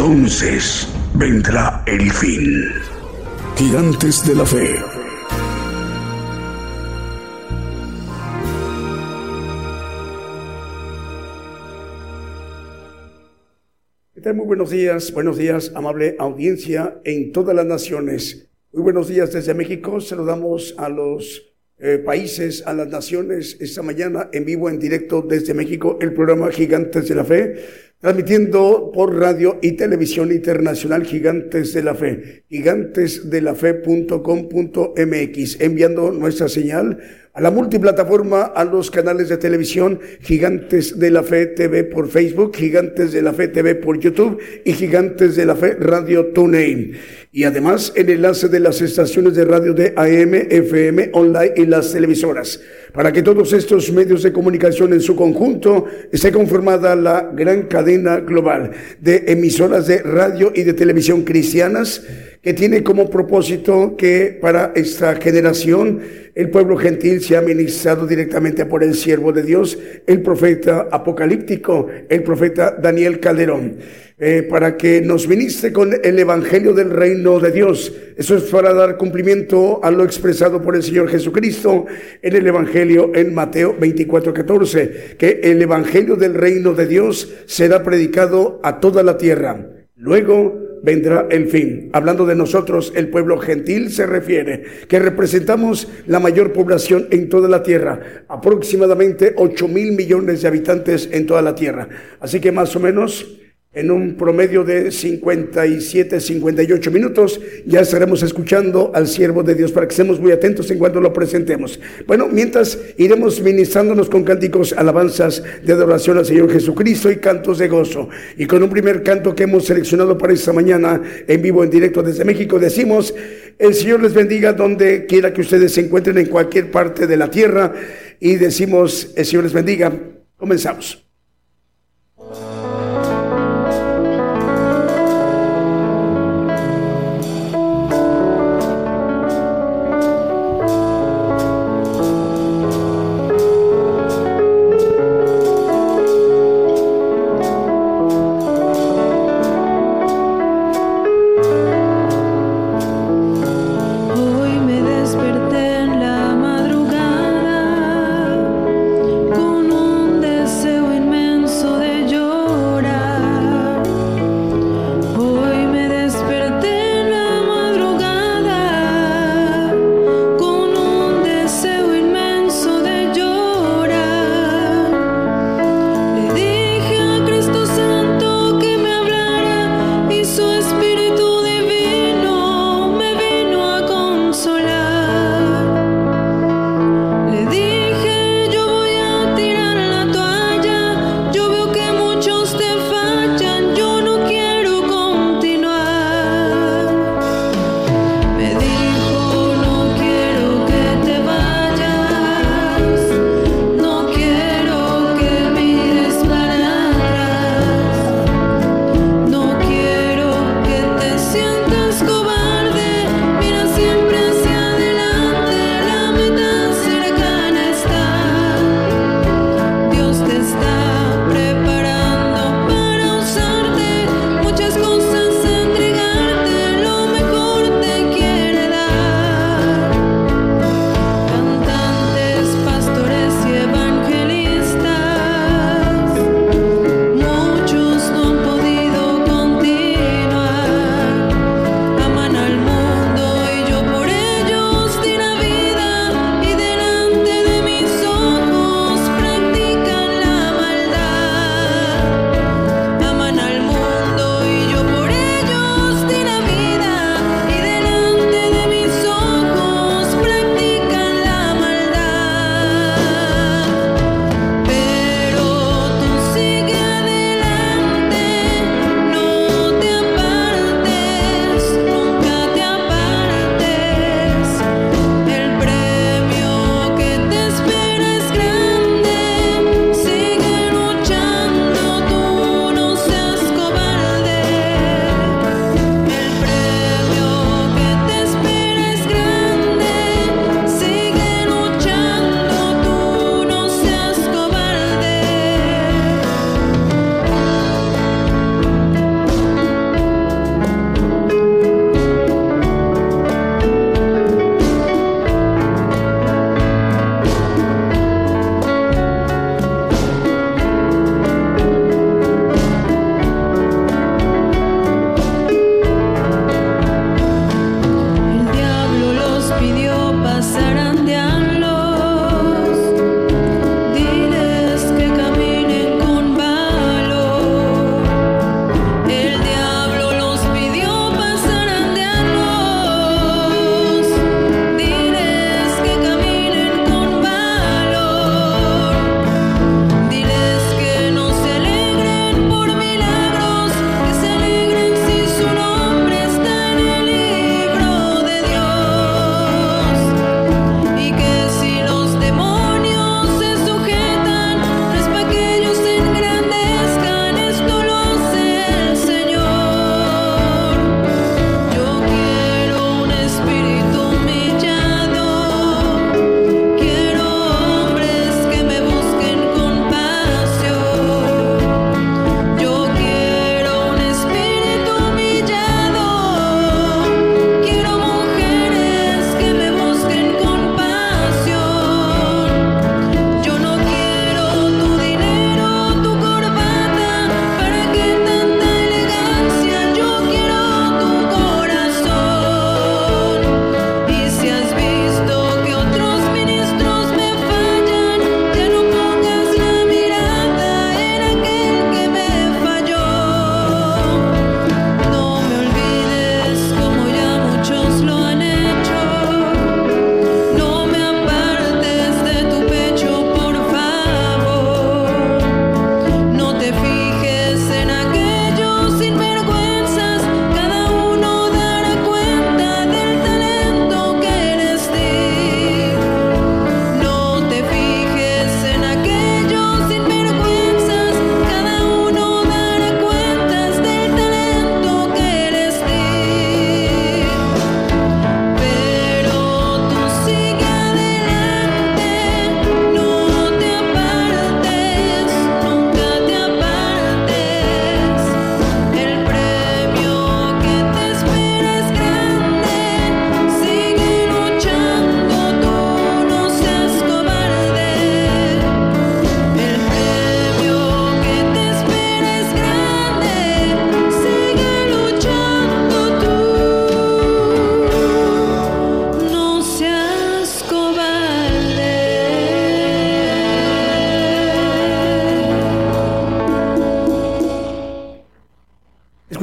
Entonces vendrá el fin. Gigantes de la Fe. Muy buenos días, buenos días, amable audiencia en todas las naciones. Muy buenos días desde México. Saludamos a los eh, países, a las naciones esta mañana en vivo, en directo desde México, el programa Gigantes de la Fe transmitiendo por radio y televisión internacional Gigantes de la Fe, gigantesdelafe.com.mx, enviando nuestra señal a la multiplataforma, a los canales de televisión Gigantes de la Fe TV por Facebook, Gigantes de la Fe TV por YouTube y Gigantes de la Fe Radio TuneIn. Y además el enlace de las estaciones de radio de AM, FM, online y las televisoras. Para que todos estos medios de comunicación en su conjunto esté conformada la gran cadena global de emisoras de radio y de televisión cristianas que tiene como propósito que para esta generación el pueblo gentil sea ministrado directamente por el siervo de Dios, el profeta apocalíptico, el profeta Daniel Calderón. Eh, para que nos ministre con el Evangelio del Reino de Dios. Eso es para dar cumplimiento a lo expresado por el Señor Jesucristo en el Evangelio en Mateo 24, 14, que el Evangelio del Reino de Dios será predicado a toda la tierra. Luego vendrá el fin. Hablando de nosotros, el pueblo gentil se refiere, que representamos la mayor población en toda la tierra, aproximadamente 8 mil millones de habitantes en toda la tierra. Así que más o menos en un promedio de 57, 58 minutos, ya estaremos escuchando al siervo de Dios para que estemos muy atentos en cuanto lo presentemos. Bueno, mientras iremos ministrándonos con cánticos, alabanzas de adoración al Señor Jesucristo y cantos de gozo. Y con un primer canto que hemos seleccionado para esta mañana en vivo, en directo desde México, decimos, el Señor les bendiga donde quiera que ustedes se encuentren en cualquier parte de la tierra. Y decimos, el Señor les bendiga. Comenzamos.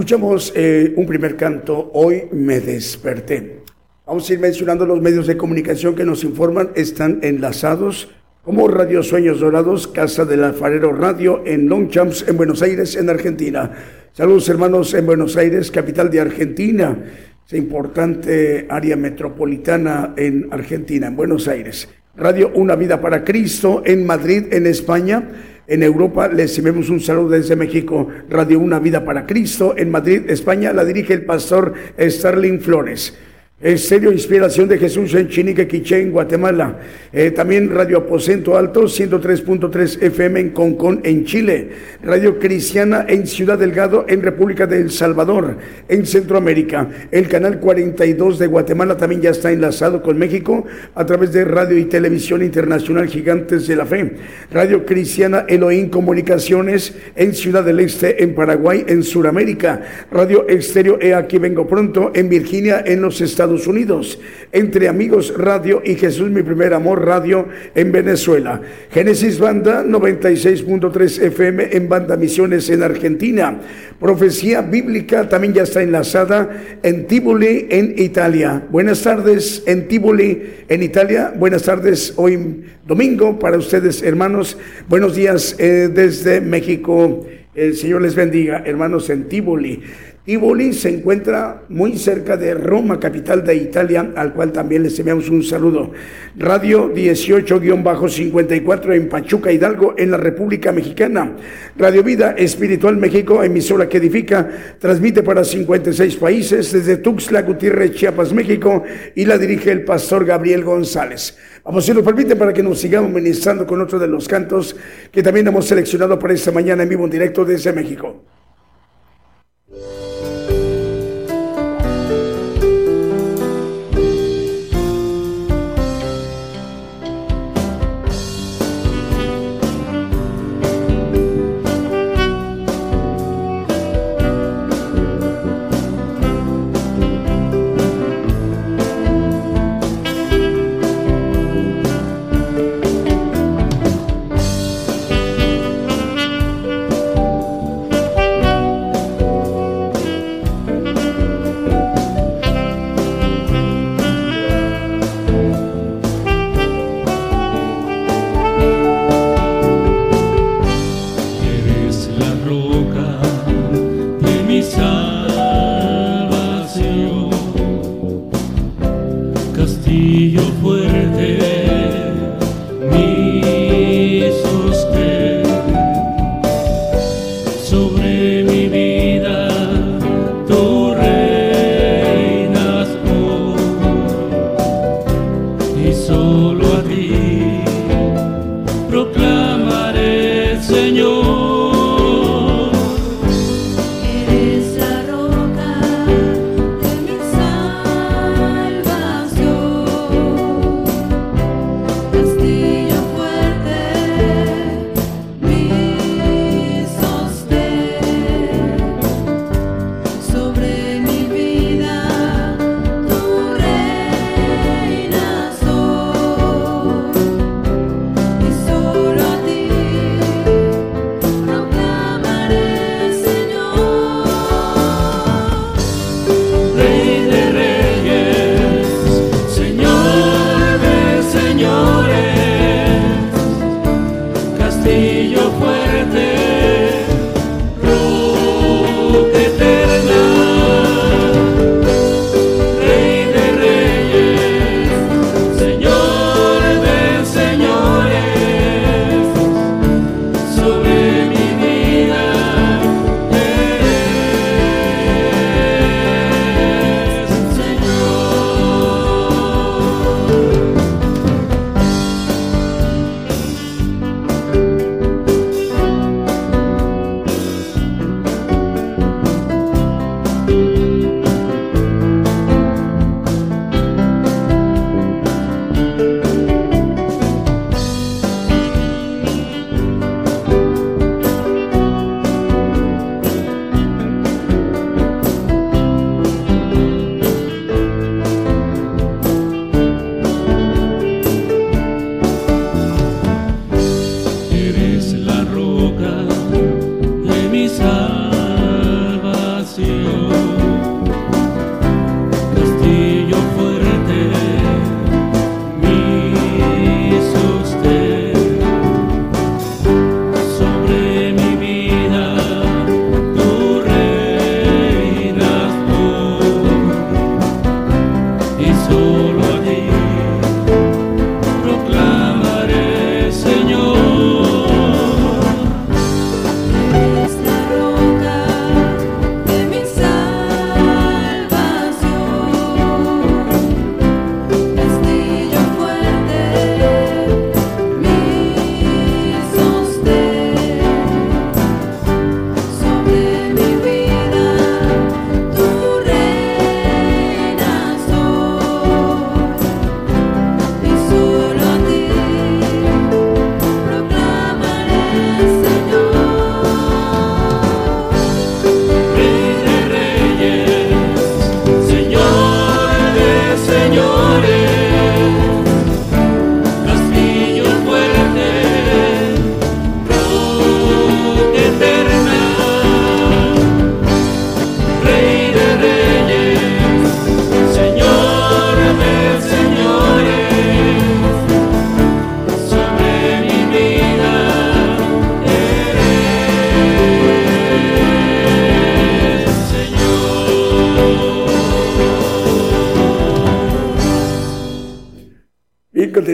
Escuchamos eh, un primer canto, Hoy me desperté. Vamos a ir mencionando los medios de comunicación que nos informan, están enlazados como Radio Sueños Dorados, Casa del Alfarero Radio en Longchamps, en Buenos Aires, en Argentina. Saludos hermanos en Buenos Aires, capital de Argentina, es importante área metropolitana en Argentina, en Buenos Aires. Radio Una Vida para Cristo en Madrid, en España. En Europa les enviamos un saludo desde México. Radio Una Vida para Cristo en Madrid, España. La dirige el pastor Starling Flores. Estéreo Inspiración de Jesús en Chinique, Quiché, en Guatemala. Eh, también Radio Aposento Alto, 103.3 FM en Concón, en Chile. Radio Cristiana en Ciudad Delgado, en República del Salvador, en Centroamérica. El canal 42 de Guatemala también ya está enlazado con México a través de Radio y Televisión Internacional Gigantes de la Fe. Radio Cristiana Elohim Comunicaciones en Ciudad del Este, en Paraguay, en Sudamérica. Radio Estéreo E Aquí Vengo Pronto, en Virginia, en los Estados Unidos, entre Amigos Radio y Jesús Mi Primer Amor Radio en Venezuela. Génesis Banda 96.3 FM en Banda Misiones en Argentina. Profecía Bíblica también ya está enlazada en Tivoli en Italia. Buenas tardes en Tivoli en Italia. Buenas tardes hoy domingo para ustedes hermanos. Buenos días eh, desde México. El Señor les bendiga, hermanos en Tivoli. Tivoli se encuentra muy cerca de Roma, capital de Italia, al cual también les enviamos un saludo. Radio 18-54 en Pachuca, Hidalgo, en la República Mexicana. Radio Vida Espiritual México, emisora que edifica, transmite para 56 países desde Tuxtla Gutiérrez, Chiapas, México, y la dirige el pastor Gabriel González. Vamos, si nos permite, para que nos sigamos ministrando con otro de los cantos que también hemos seleccionado para esta mañana en vivo en directo desde México.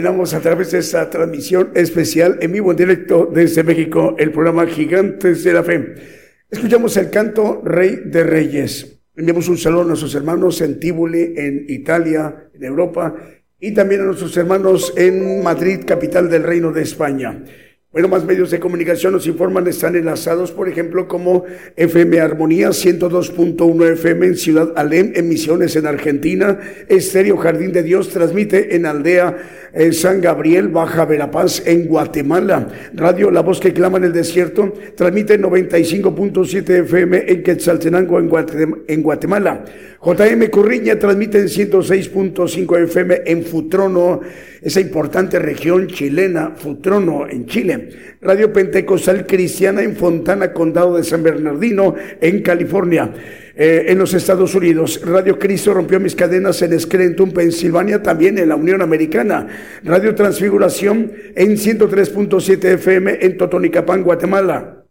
A través de esta transmisión especial en vivo en directo desde México, el programa Gigantes de la Fe. Escuchamos el canto Rey de Reyes. Enviamos un saludo a nuestros hermanos en Tíbuli, en Italia, en Europa, y también a nuestros hermanos en Madrid, capital del Reino de España. Bueno, más medios de comunicación nos informan, están enlazados, por ejemplo, como FM Armonía 102.1 FM en Ciudad Alem, en Misiones en Argentina, Estéreo Jardín de Dios transmite en Aldea eh, San Gabriel, Baja Verapaz, en Guatemala. Radio La Voz que clama en el desierto transmite 95.7 FM en Quetzaltenango, en Guatemala. JM Curriña transmite en 106.5 FM en Futrono, esa importante región chilena, Futrono, en Chile. Radio Pentecostal Cristiana en Fontana, Condado de San Bernardino, en California. Eh, en los Estados Unidos. Radio Cristo rompió mis cadenas en Scranton, Pensilvania, también en la Unión Americana. Radio Transfiguración en 103.7 FM en Totonicapán, Guatemala.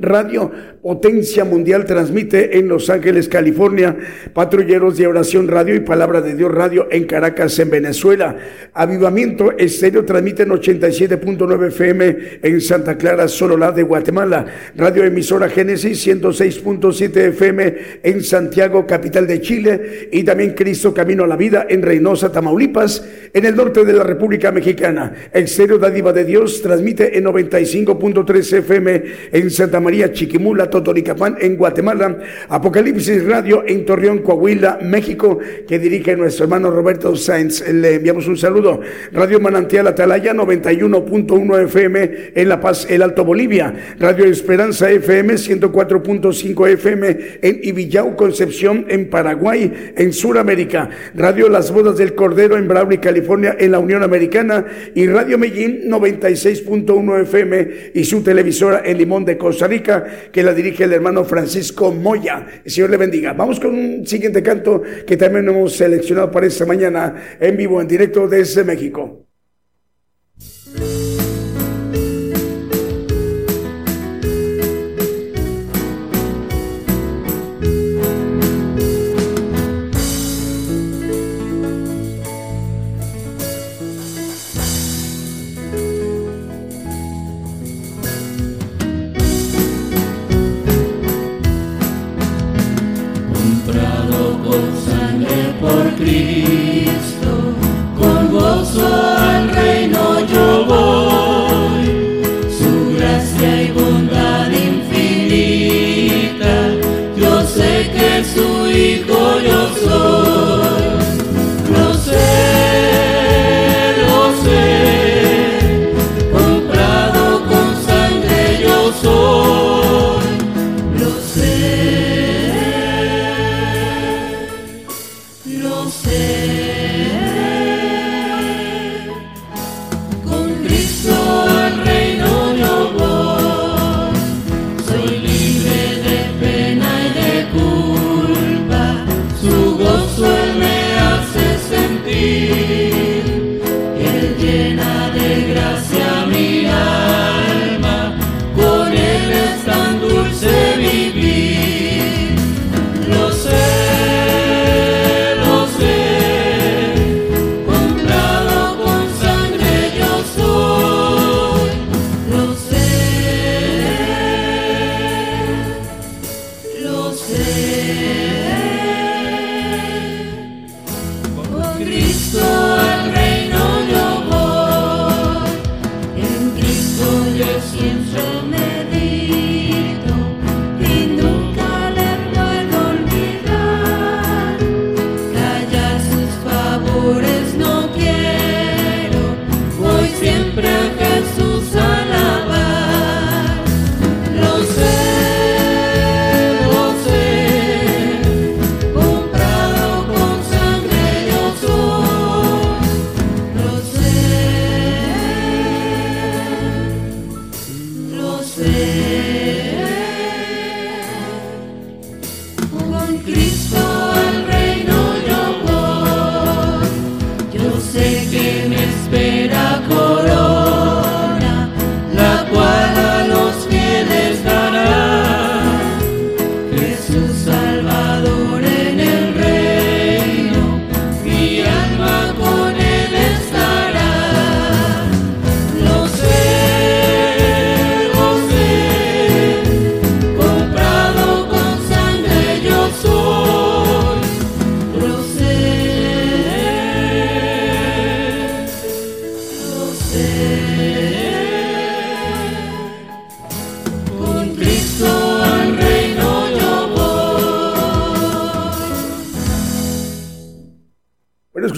Radio Potencia Mundial transmite en Los Ángeles, California, Patrulleros de Oración Radio y Palabra de Dios Radio en Caracas, en Venezuela. Avivamiento Estéreo transmite en 87.9 FM en Santa Clara, Sololá de Guatemala. Radio Emisora Génesis 106.7 FM en Santiago, capital de Chile. Y también Cristo Camino a la Vida en Reynosa, Tamaulipas, en el norte de la República Mexicana. Estéreo Dádiva de Dios transmite en 95.3 FM en Santa María Chiquimula, Totoricapán, en Guatemala, Apocalipsis Radio en Torreón, Coahuila, México, que dirige nuestro hermano Roberto Sainz. Le enviamos un saludo. Radio Manantial Atalaya, 91.1 FM en La Paz, el Alto Bolivia. Radio Esperanza FM, 104.5 FM en Ibillau, Concepción, en Paraguay, en Sudamérica. Radio Las Bodas del Cordero en Brawley, California, en la Unión Americana. Y Radio Medellín, 96.1 FM y su televisora en Limón de Costa Rica que la dirige el hermano Francisco Moya. El Señor le bendiga. Vamos con un siguiente canto que también hemos seleccionado para esta mañana en vivo, en directo desde México.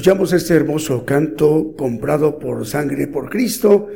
Escuchamos este hermoso canto comprado por sangre por Cristo.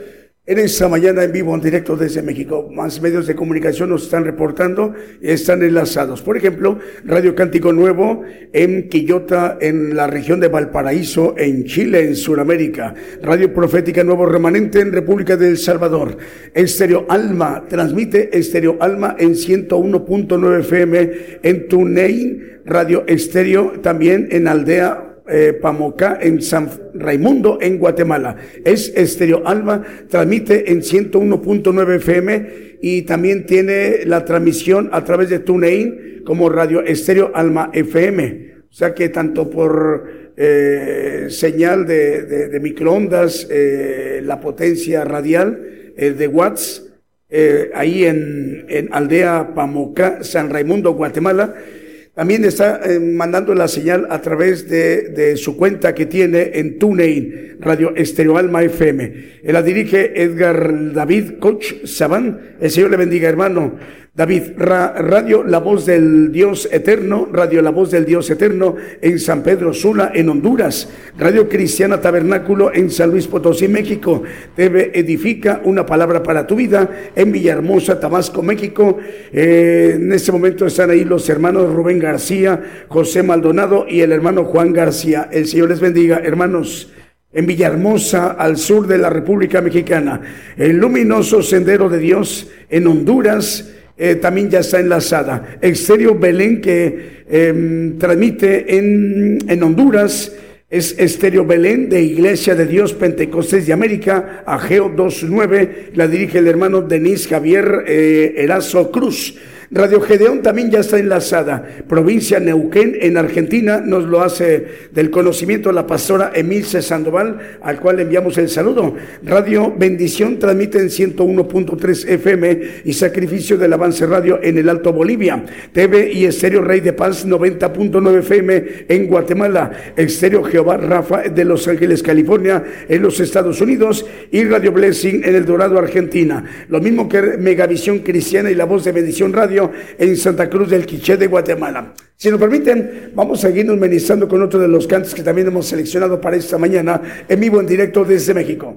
En esta mañana en vivo, en directo desde México, más medios de comunicación nos están reportando y están enlazados. Por ejemplo, Radio Cántico Nuevo en Quillota, en la región de Valparaíso, en Chile, en Sudamérica. Radio Profética Nuevo Remanente en República del Salvador. Estéreo Alma, transmite Estéreo Alma en 101.9 FM en TuneIn. Radio Estéreo también en Aldea eh, Pamocá en San Raimundo en Guatemala. Es Estéreo Alma, transmite en 101.9 FM y también tiene la transmisión a través de TuneIn como Radio Estéreo Alma FM. O sea que tanto por eh, señal de, microondas, eh, la potencia radial de watts, ahí en, en Aldea Pamocá, San Raimundo, Guatemala, también está eh, mandando la señal a través de, de, su cuenta que tiene en TuneIn, Radio Estéreo Alma FM. Él la dirige Edgar David Coach Sabán. El Señor le bendiga, hermano. David, Radio La Voz del Dios Eterno, Radio La Voz del Dios Eterno en San Pedro Sula, en Honduras, Radio Cristiana Tabernáculo en San Luis Potosí, México, TV Edifica, una palabra para tu vida en Villahermosa, Tabasco, México. Eh, en este momento están ahí los hermanos Rubén García, José Maldonado y el hermano Juan García. El Señor les bendiga, hermanos en Villahermosa, al sur de la República Mexicana, el luminoso sendero de Dios en Honduras, eh, también ya está enlazada. Estéreo Belén que em, transmite en, en Honduras es Estéreo Belén de Iglesia de Dios Pentecostés de América, Ageo 29, la dirige el hermano Denis Javier eh, Erazo Cruz. Radio Gedeón también ya está enlazada. Provincia Neuquén en Argentina nos lo hace del conocimiento la pastora Emilce Sandoval, al cual le enviamos el saludo. Radio Bendición transmite en 101.3 FM y Sacrificio del Avance Radio en el Alto Bolivia. TV y Estéreo Rey de Paz 90.9 FM en Guatemala. Estéreo Jehová Rafa de Los Ángeles, California en los Estados Unidos y Radio Blessing en El Dorado, Argentina. Lo mismo que Megavisión Cristiana y La Voz de Bendición Radio en Santa Cruz del Quiché de Guatemala. Si nos permiten, vamos a seguir ministrando con otro de los cantos que también hemos seleccionado para esta mañana en vivo en directo desde México.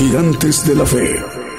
Gigantes de la Fe.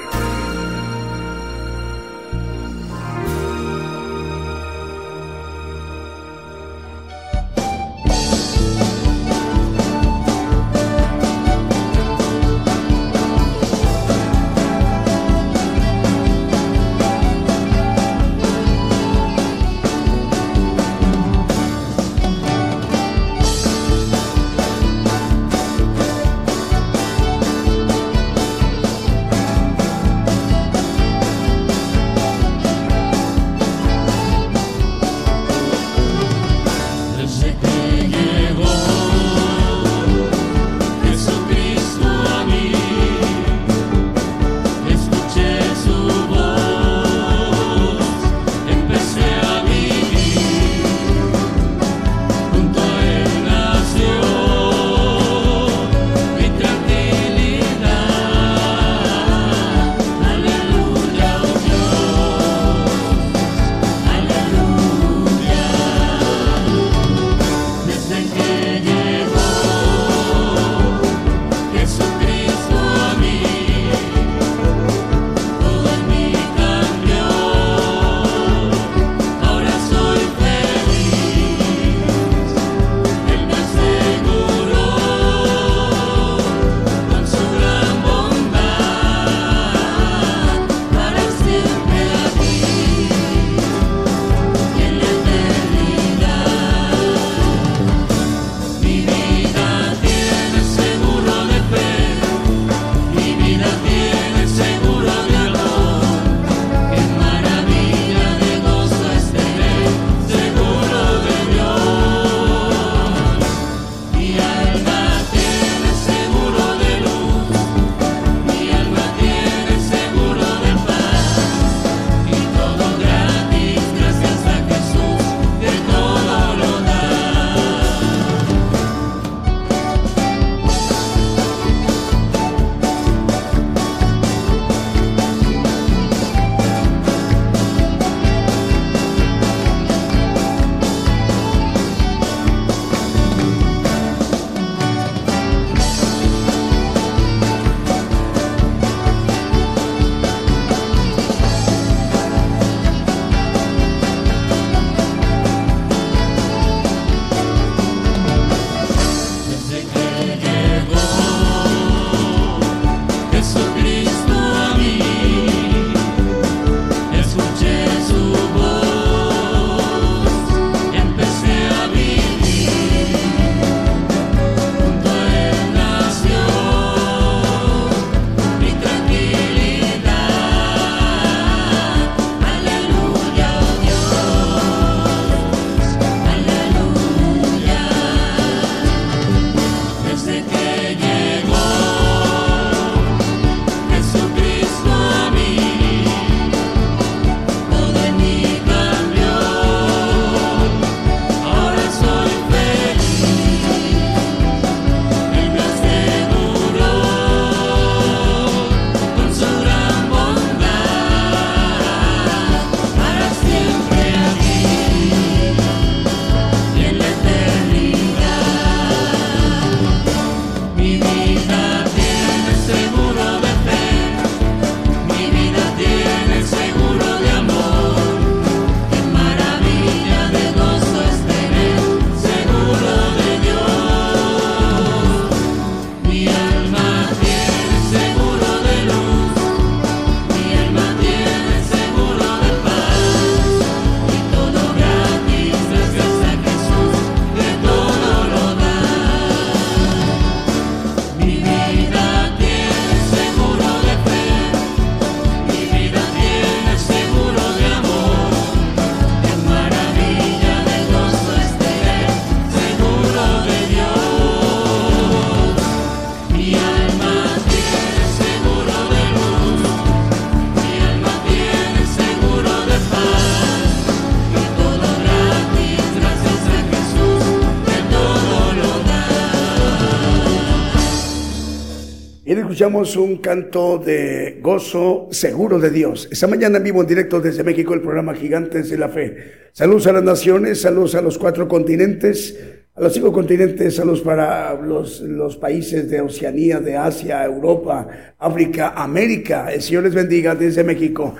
Un canto de gozo seguro de Dios. Esta mañana en vivo en directo desde México el programa Gigantes de la Fe. Saludos a las naciones, saludos a los cuatro continentes, a los cinco continentes, saludos para los, los países de Oceanía, de Asia, Europa, África, América. El Señor les bendiga desde México.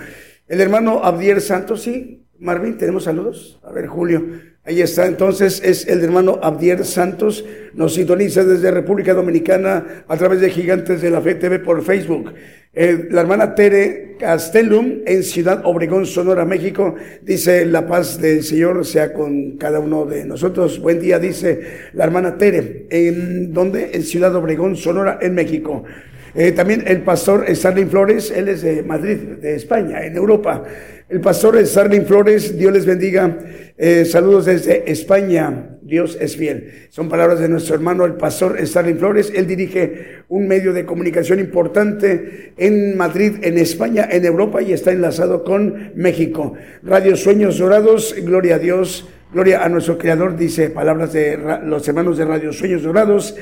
El hermano Abdiel Santos, sí, Marvin, ¿tenemos saludos? A ver, Julio. Ahí está, entonces es el hermano Abdiel Santos, nos sintoniza desde República Dominicana a través de Gigantes de la Fe TV por Facebook. Eh, la hermana Tere Castellum en Ciudad Obregón, Sonora, México, dice la paz del Señor sea con cada uno de nosotros. Buen día, dice la hermana Tere. ¿En dónde? En Ciudad Obregón, Sonora, en México. Eh, también el pastor Starling Flores, él es de Madrid, de España, en Europa. El pastor Starling Flores, Dios les bendiga. Eh, saludos desde España. Dios es fiel. Son palabras de nuestro hermano, el pastor Starling Flores. Él dirige un medio de comunicación importante en Madrid, en España, en Europa y está enlazado con México. Radio Sueños Dorados, gloria a Dios, gloria a nuestro Creador, dice palabras de los hermanos de Radio Sueños Dorados.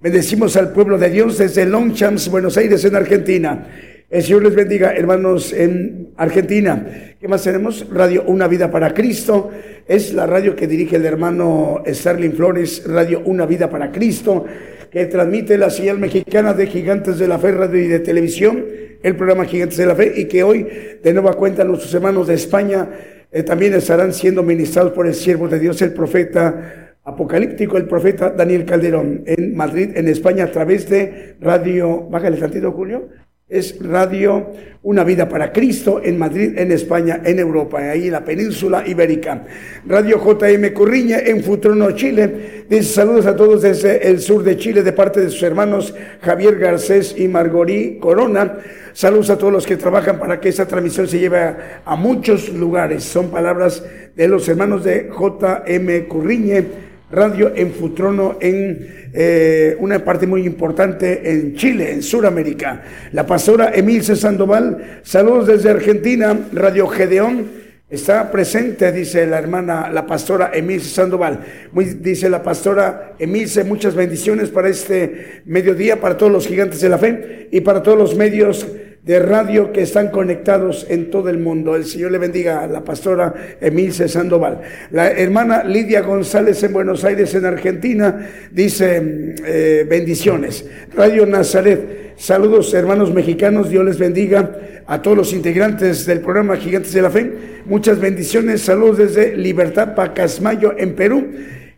Bendecimos al pueblo de Dios desde Longchamps, Buenos Aires, en Argentina. El Señor les bendiga, hermanos, en Argentina. ¿Qué más tenemos? Radio Una Vida para Cristo. Es la radio que dirige el hermano Starling Flores, Radio Una Vida para Cristo, que transmite la señal mexicana de Gigantes de la Fe, radio y de televisión, el programa Gigantes de la Fe, y que hoy, de nueva cuenta, nuestros hermanos de España eh, también estarán siendo ministrados por el siervo de Dios, el profeta apocalíptico, el profeta Daniel Calderón, en Madrid, en España, a través de Radio, bájale tantito, Julio, es Radio Una Vida para Cristo en Madrid, en España, en Europa, ahí en la península ibérica. Radio JM Curriña en Futrono, Chile. Dice saludos a todos desde el sur de Chile de parte de sus hermanos Javier Garcés y Margorí Corona. Saludos a todos los que trabajan para que esta transmisión se lleve a, muchos lugares. Son palabras de los hermanos de JM Curriñe radio en Futrono en eh, una parte muy importante en Chile, en Sudamérica. La pastora Emilce Sandoval, saludos desde Argentina, Radio Gedeón. Está presente, dice la hermana, la pastora Emilce Sandoval. Muy, dice la pastora Emilce, muchas bendiciones para este mediodía, para todos los gigantes de la fe y para todos los medios de radio que están conectados en todo el mundo. El Señor le bendiga a la pastora Emilce Sandoval. La hermana Lidia González en Buenos Aires, en Argentina, dice eh, bendiciones. Radio Nazaret, saludos hermanos mexicanos, Dios les bendiga a todos los integrantes del programa Gigantes de la Fe. Muchas bendiciones, saludos desde Libertad Pacasmayo en Perú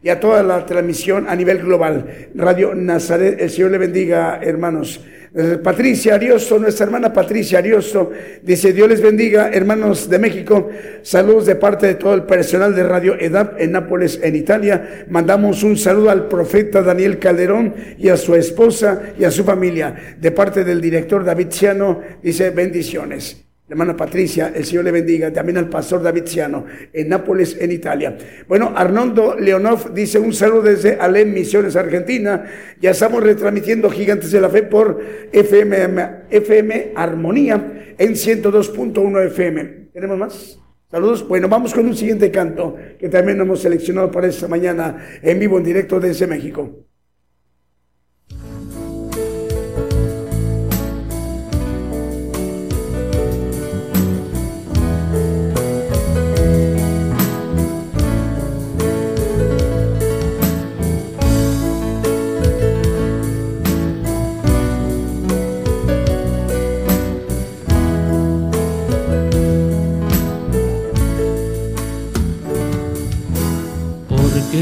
y a toda la transmisión a nivel global. Radio Nazaret, el Señor le bendiga, hermanos. Eh, Patricia Ariosto, nuestra hermana Patricia Ariosto, dice, Dios les bendiga, hermanos de México, saludos de parte de todo el personal de Radio EDAP en Nápoles, en Italia. Mandamos un saludo al profeta Daniel Calderón y a su esposa y a su familia. De parte del director David Ciano, dice, bendiciones hermana Patricia, el Señor le bendiga, también al pastor David Ciano, en Nápoles, en Italia. Bueno, Arnoldo Leonov dice un saludo desde Alem Misiones, Argentina. Ya estamos retransmitiendo Gigantes de la Fe por FM, FM Armonía en 102.1 FM. ¿Tenemos más? Saludos. Bueno, vamos con un siguiente canto que también hemos seleccionado para esta mañana en vivo, en directo desde México.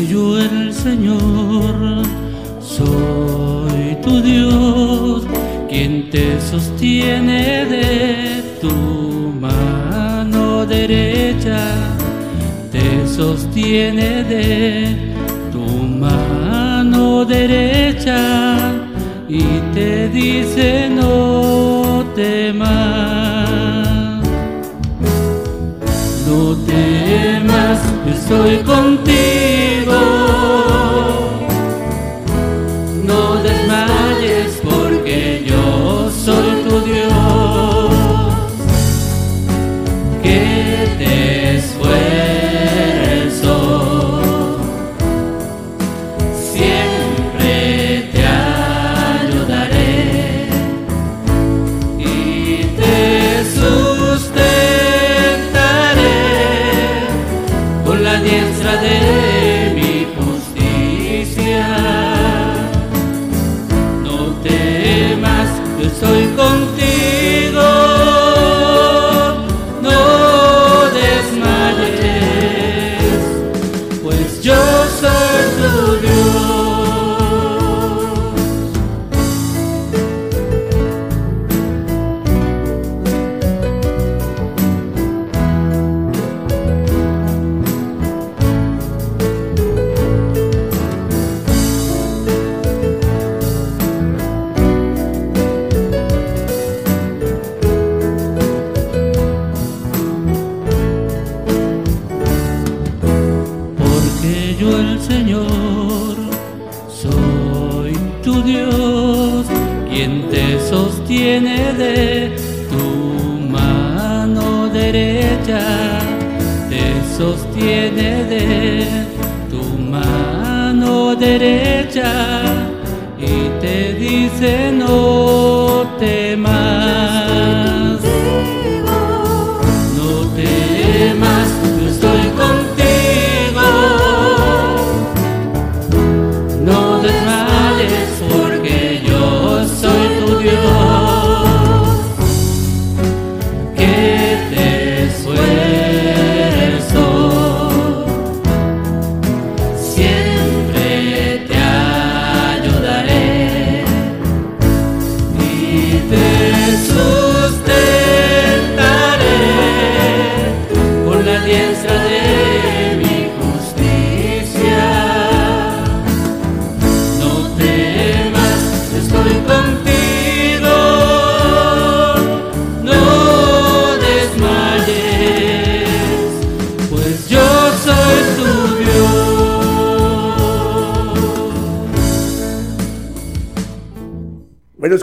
Yo el Señor. Soy tu Dios, quien te sostiene de tu mano derecha, te sostiene de tu mano derecha y te dice no temas, no temas, estoy contigo. Te sostiene de tu mano derecha, te sostiene de tu mano derecha y te dice no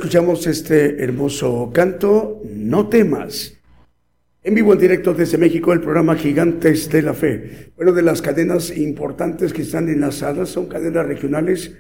escuchamos este hermoso canto, No temas. En vivo en directo desde México, el programa Gigantes de la Fe. Bueno, de las cadenas importantes que están enlazadas, son cadenas regionales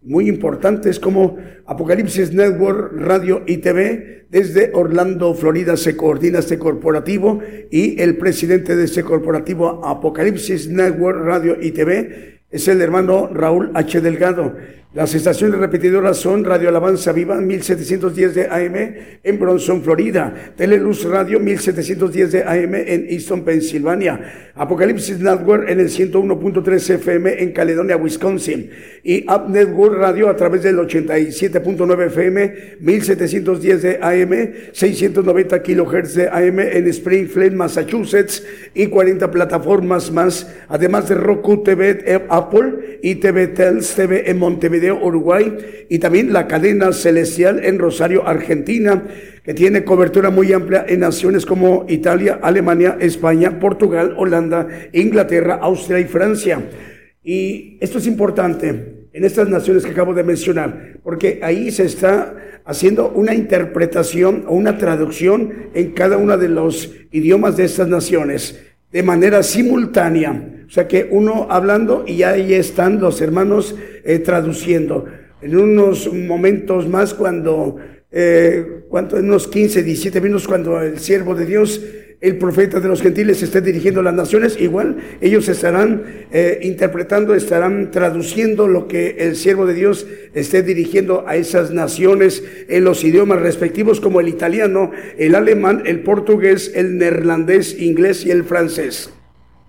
muy importantes como Apocalipsis Network, Radio y TV. Desde Orlando, Florida, se coordina este corporativo y el presidente de este corporativo Apocalipsis Network, Radio y TV es el hermano Raúl H. Delgado. Las estaciones repetidoras son Radio Alabanza Viva 1710 de AM en Bronson, Florida, Teleluz Radio 1710 de AM en Easton, Pensilvania, Apocalipsis Network en el 101.3 FM en Caledonia, Wisconsin. Y Up Network Radio a través del 87.9 FM 1710 de AM, 690 kilohertz de AM en Springfield, Massachusetts y 40 plataformas más, además de Roku TV, eh, Apple y TV Tels TV en Montevideo, Uruguay y también la cadena celestial en Rosario, Argentina, que tiene cobertura muy amplia en naciones como Italia, Alemania, España, Portugal, Holanda, Inglaterra, Austria y Francia. Y esto es importante en estas naciones que acabo de mencionar, porque ahí se está haciendo una interpretación o una traducción en cada uno de los idiomas de estas naciones de manera simultánea. O sea que uno hablando y ahí están los hermanos eh, traduciendo. En unos momentos más, cuando, eh, cuando, en unos 15, 17 minutos, cuando el siervo de Dios, el profeta de los gentiles, esté dirigiendo las naciones, igual ellos estarán eh, interpretando, estarán traduciendo lo que el siervo de Dios esté dirigiendo a esas naciones en los idiomas respectivos, como el italiano, el alemán, el portugués, el neerlandés, inglés y el francés.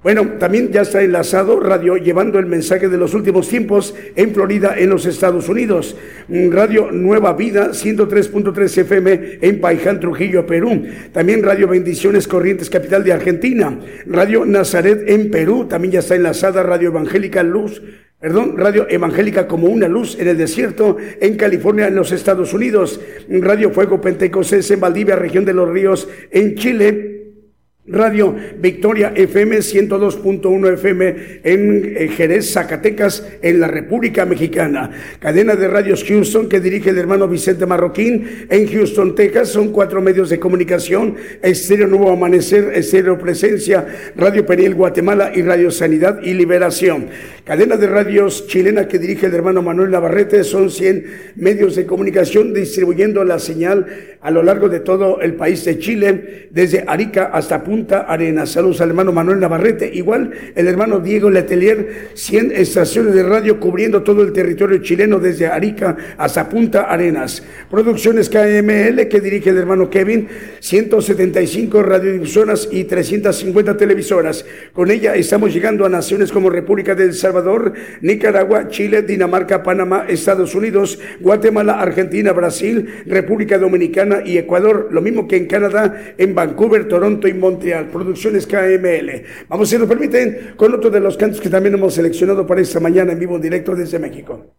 Bueno, también ya está enlazado radio llevando el mensaje de los últimos tiempos en Florida, en los Estados Unidos. Mm, Radio Nueva Vida, 103.3 FM en Paiján, Trujillo, Perú. También Radio Bendiciones Corrientes, capital de Argentina. Radio Nazaret en Perú, también ya está enlazada Radio Evangélica Luz. Perdón, Radio Evangélica como una luz en el desierto en California, en los Estados Unidos. Radio Fuego Pentecostés en Valdivia, región de los ríos en Chile. Radio Victoria FM 102.1 FM en eh, Jerez, Zacatecas, en la República Mexicana. Cadena de radios Houston que dirige el hermano Vicente Marroquín en Houston, Texas. Son cuatro medios de comunicación. Estéreo Nuevo Amanecer, Estéreo Presencia, Radio Periel Guatemala y Radio Sanidad y Liberación. Cadena de radios chilena que dirige el hermano Manuel Navarrete. Son 100 medios de comunicación distribuyendo la señal a lo largo de todo el país de Chile, desde Arica hasta Punta Arenas. Saludos al hermano Manuel Navarrete. Igual el hermano Diego Letelier, 100 estaciones de radio cubriendo todo el territorio chileno desde Arica hasta Punta Arenas. Producciones KML que dirige el hermano Kevin, 175 radiodifusoras y 350 televisoras. Con ella estamos llegando a naciones como República del Salvador, Nicaragua, Chile, Dinamarca, Panamá, Estados Unidos, Guatemala, Argentina, Brasil, República Dominicana y Ecuador. Lo mismo que en Canadá, en Vancouver, Toronto y Producciones KML. Vamos, si nos permiten, con otro de los cantos que también hemos seleccionado para esta mañana en vivo directo desde México.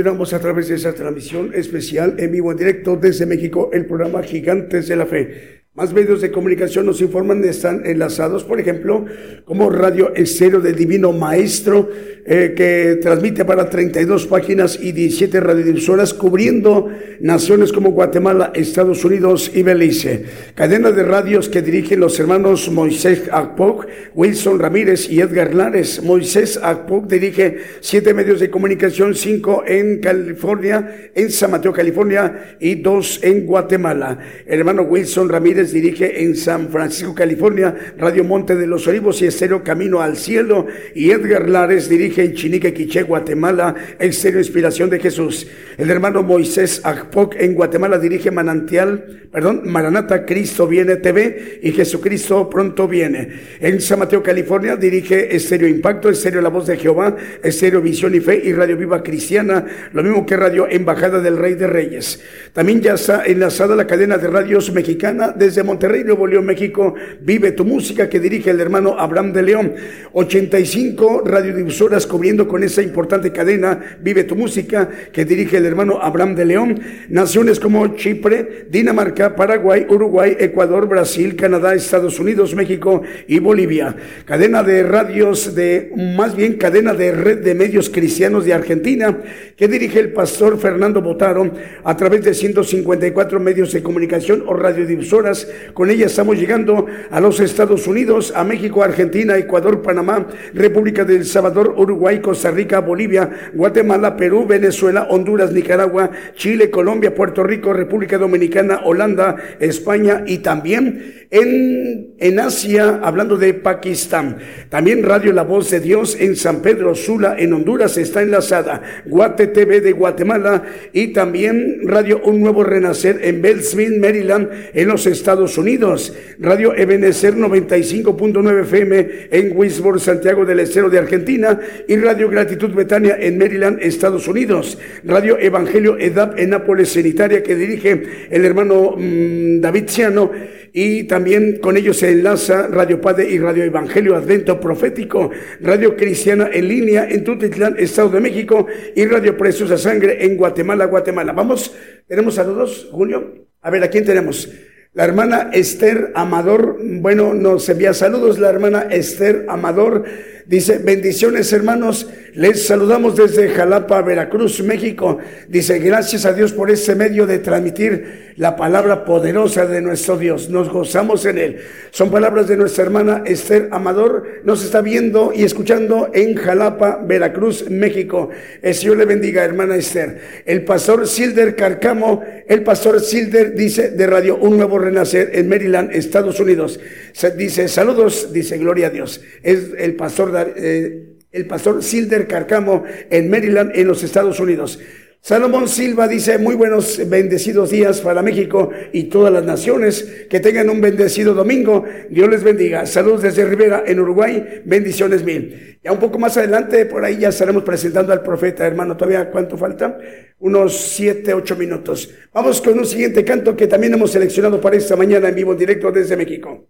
A través de esa transmisión especial en vivo en directo desde México, el programa Gigantes de la Fe. Más medios de comunicación nos informan, están enlazados, por ejemplo, como Radio Estéreo del Divino Maestro, eh, que transmite para 32 páginas y 17 radiodifusoras, cubriendo naciones como Guatemala, Estados Unidos y Belice. Cadena de radios que dirigen los hermanos Moisés Akpok, Wilson Ramírez y Edgar Lares. Moisés Akpok dirige siete medios de comunicación, cinco en California, en San Mateo, California, y dos en Guatemala. El hermano Wilson Ramírez dirige en San Francisco, California, Radio Monte de los Olivos y Estéreo Camino al Cielo. Y Edgar Lares dirige en Chinique, Quiché, Guatemala, Estéreo Inspiración de Jesús. El hermano Moisés Akpok en Guatemala dirige Manantial, perdón, Maranata, Cristo viene TV y Jesucristo pronto viene. En San Mateo, California dirige Estéreo Impacto, Estéreo La Voz de Jehová, Estéreo Visión y Fe y Radio Viva Cristiana, lo mismo que Radio Embajada del Rey de Reyes. También ya está enlazada la cadena de radios mexicana de desde Monterrey, Nuevo León, México, Vive tu música que dirige el hermano Abraham de León. 85 radiodifusoras cubriendo con esa importante cadena Vive tu música que dirige el hermano Abraham de León. Naciones como Chipre, Dinamarca, Paraguay, Uruguay, Ecuador, Brasil, Canadá, Estados Unidos, México y Bolivia. Cadena de radios de, más bien cadena de red de medios cristianos de Argentina que dirige el pastor Fernando Botaro a través de 154 medios de comunicación o radiodifusoras con ella estamos llegando a los Estados Unidos, a México, Argentina, Ecuador, Panamá, República del Salvador, Uruguay, Costa Rica, Bolivia, Guatemala, Perú, Venezuela, Honduras, Nicaragua, Chile, Colombia, Puerto Rico, República Dominicana, Holanda, España y también en, en Asia, hablando de Pakistán. También Radio La Voz de Dios en San Pedro Sula, en Honduras, está enlazada. Guate TV de Guatemala y también Radio Un Nuevo Renacer en Beltsville, Maryland, en los Estados Unidos. Radio Ebenecer 95.9 FM en Wisborne, Santiago del Estero de Argentina. Y Radio Gratitud Betania en Maryland, Estados Unidos. Radio Evangelio EDAP en Nápoles, Sanitaria, que dirige el hermano mm, David Ciano. Y también con ellos se enlaza Radio Padre y Radio Evangelio Advento Profético. Radio Cristiana en línea en Tutitlán, Estado de México. Y Radio Preciosa Sangre en Guatemala, Guatemala. Vamos, tenemos saludos, Julio. A ver, ¿a quién tenemos? La hermana Esther Amador, bueno, nos envía saludos la hermana Esther Amador Dice, bendiciones hermanos, les saludamos desde Jalapa, Veracruz, México. Dice, gracias a Dios por este medio de transmitir la palabra poderosa de nuestro Dios. Nos gozamos en él. Son palabras de nuestra hermana Esther Amador. Nos está viendo y escuchando en Jalapa, Veracruz, México. El Señor le bendiga, hermana Esther. El pastor Silder Carcamo, el pastor Silder dice de Radio Un Nuevo Renacer en Maryland, Estados Unidos. dice, saludos, dice, gloria a Dios. Es el pastor eh, el pastor Silder Carcamo en Maryland, en los Estados Unidos. Salomón Silva dice, muy buenos, bendecidos días para México y todas las naciones. Que tengan un bendecido domingo. Dios les bendiga. Saludos desde Rivera, en Uruguay. Bendiciones mil. Ya un poco más adelante, por ahí ya estaremos presentando al profeta, hermano. ¿Todavía cuánto falta? Unos siete, ocho minutos. Vamos con un siguiente canto que también hemos seleccionado para esta mañana en vivo, directo desde México.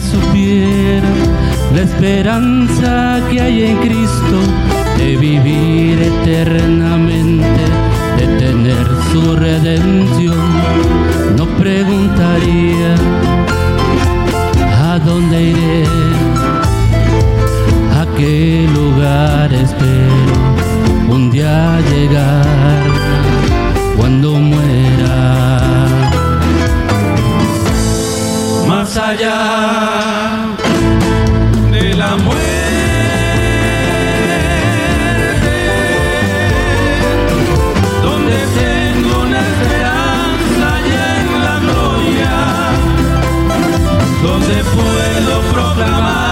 Supiera la esperanza que hay en Cristo de vivir eternamente, de tener su redención, no preguntaría a dónde iré, a qué lugar espero un día llegar allá de la muerte, donde tengo una esperanza allá en la gloria, donde puedo proclamar.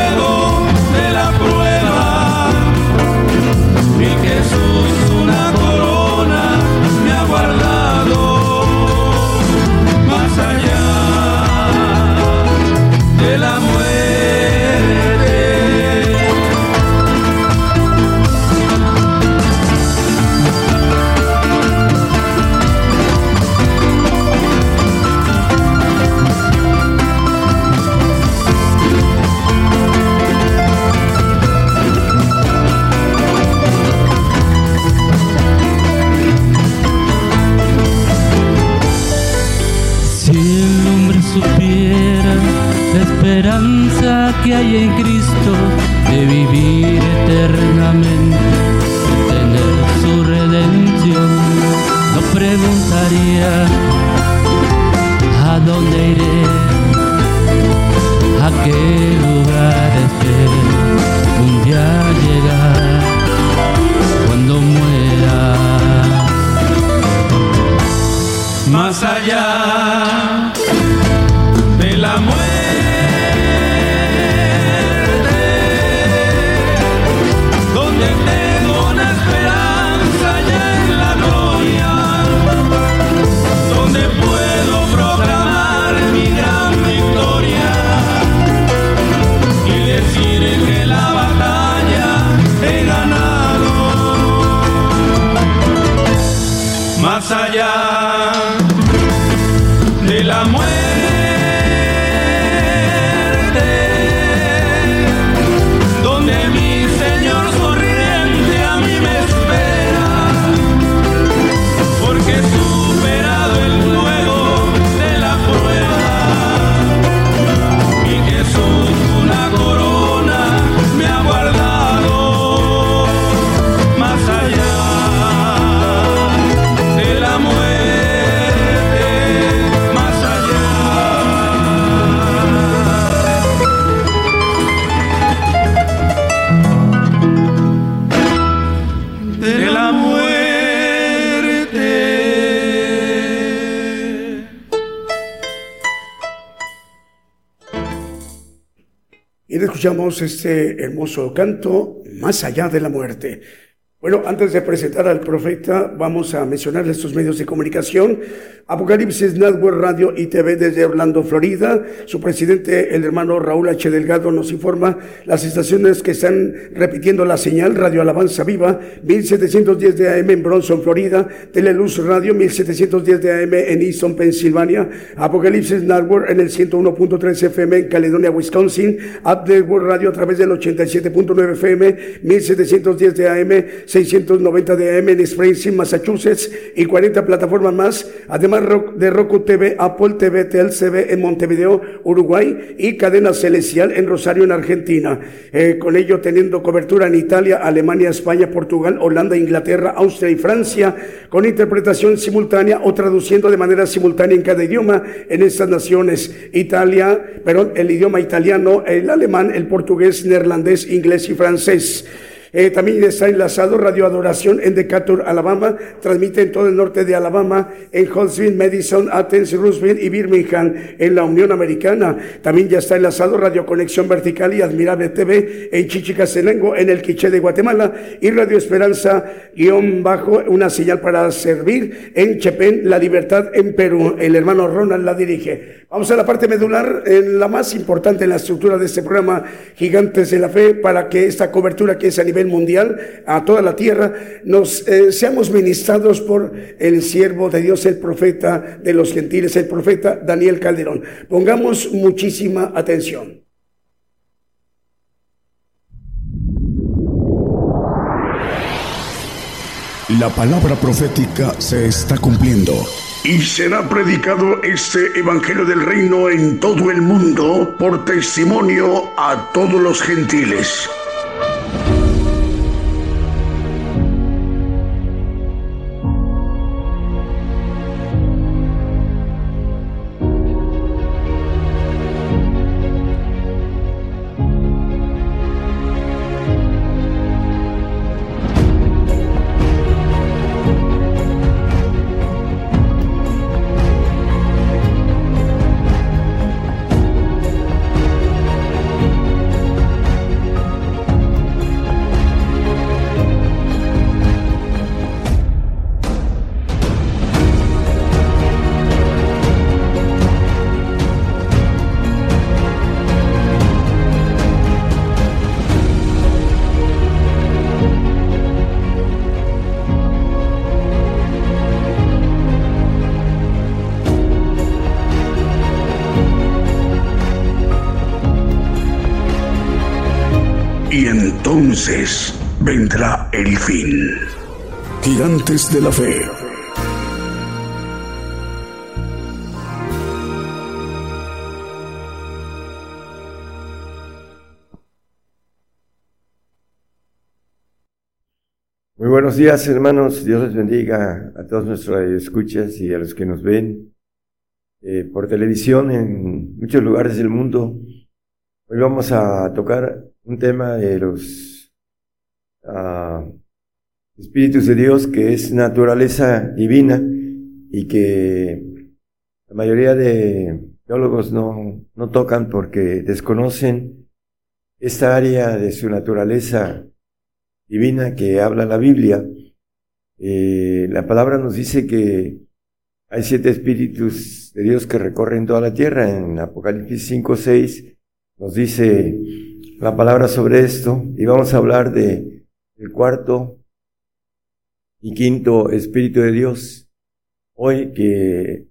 escuchamos este hermoso canto, Más allá de la muerte. Bueno, antes de presentar al profeta, vamos a mencionar estos medios de comunicación. Apocalipsis Network Radio y TV desde Orlando, Florida. Su presidente, el hermano Raúl H. Delgado, nos informa las estaciones que están repitiendo la señal. Radio Alabanza Viva, 1710 de AM en Bronson, Florida. Teleluz Radio, 1710 de AM en Easton, Pensilvania. Apocalipsis Network en el 101.3 FM en Caledonia, Wisconsin. Up Network Radio a través del 87.9 FM, 1710 de AM 690 de AM en Springfield, Massachusetts y 40 plataformas más, además de Roku TV, Apple TV, TLCB en Montevideo, Uruguay y Cadena Celestial en Rosario, en Argentina. Eh, con ello teniendo cobertura en Italia, Alemania, España, Portugal, Holanda, Inglaterra, Austria y Francia, con interpretación simultánea o traduciendo de manera simultánea en cada idioma en estas naciones. Italia, perdón, el idioma italiano, el alemán, el portugués, neerlandés, inglés y francés. Eh, también está enlazado Radio Adoración en Decatur, Alabama. Transmite en todo el norte de Alabama, en Huntsville, Madison, Athens, Roosevelt y Birmingham, en la Unión Americana. También ya está enlazado Radio Conexión Vertical y Admirable TV en Chichicastenango, en el Quiché de Guatemala. Y Radio Esperanza, guion bajo, una señal para servir en Chepén, La Libertad en Perú. El hermano Ronald la dirige. Vamos a la parte medular, en la más importante en la estructura de este programa, Gigantes de la Fe, para que esta cobertura que es a nivel mundial, a toda la tierra, nos eh, seamos ministrados por el siervo de Dios, el profeta de los gentiles, el profeta Daniel Calderón. Pongamos muchísima atención. La palabra profética se está cumpliendo. Y será predicado este Evangelio del Reino en todo el mundo por testimonio a todos los gentiles. Vendrá el fin. Gigantes de la fe. Muy buenos días, hermanos. Dios les bendiga a todos nuestros escuchas y a los que nos ven eh, por televisión en muchos lugares del mundo. Hoy vamos a tocar un tema de los ah, espíritus de Dios que es naturaleza divina y que la mayoría de teólogos no, no tocan porque desconocen esta área de su naturaleza divina que habla la Biblia. Eh, la palabra nos dice que hay siete espíritus de Dios que recorren toda la tierra. En Apocalipsis 5, 6 nos dice la palabra sobre esto y vamos a hablar de el cuarto y quinto espíritu de Dios. Hoy que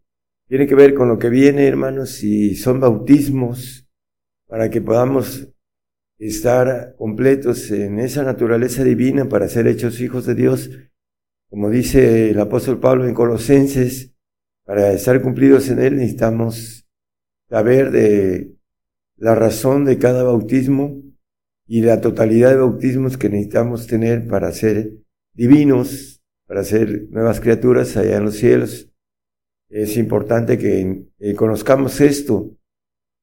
tiene que ver con lo que viene, hermanos, y son bautismos para que podamos estar completos en esa naturaleza divina para ser hechos hijos de Dios, como dice el apóstol Pablo en Colosenses, para estar cumplidos en él necesitamos saber de la razón de cada bautismo y la totalidad de bautismos que necesitamos tener para ser divinos, para ser nuevas criaturas allá en los cielos. Es importante que eh, conozcamos esto.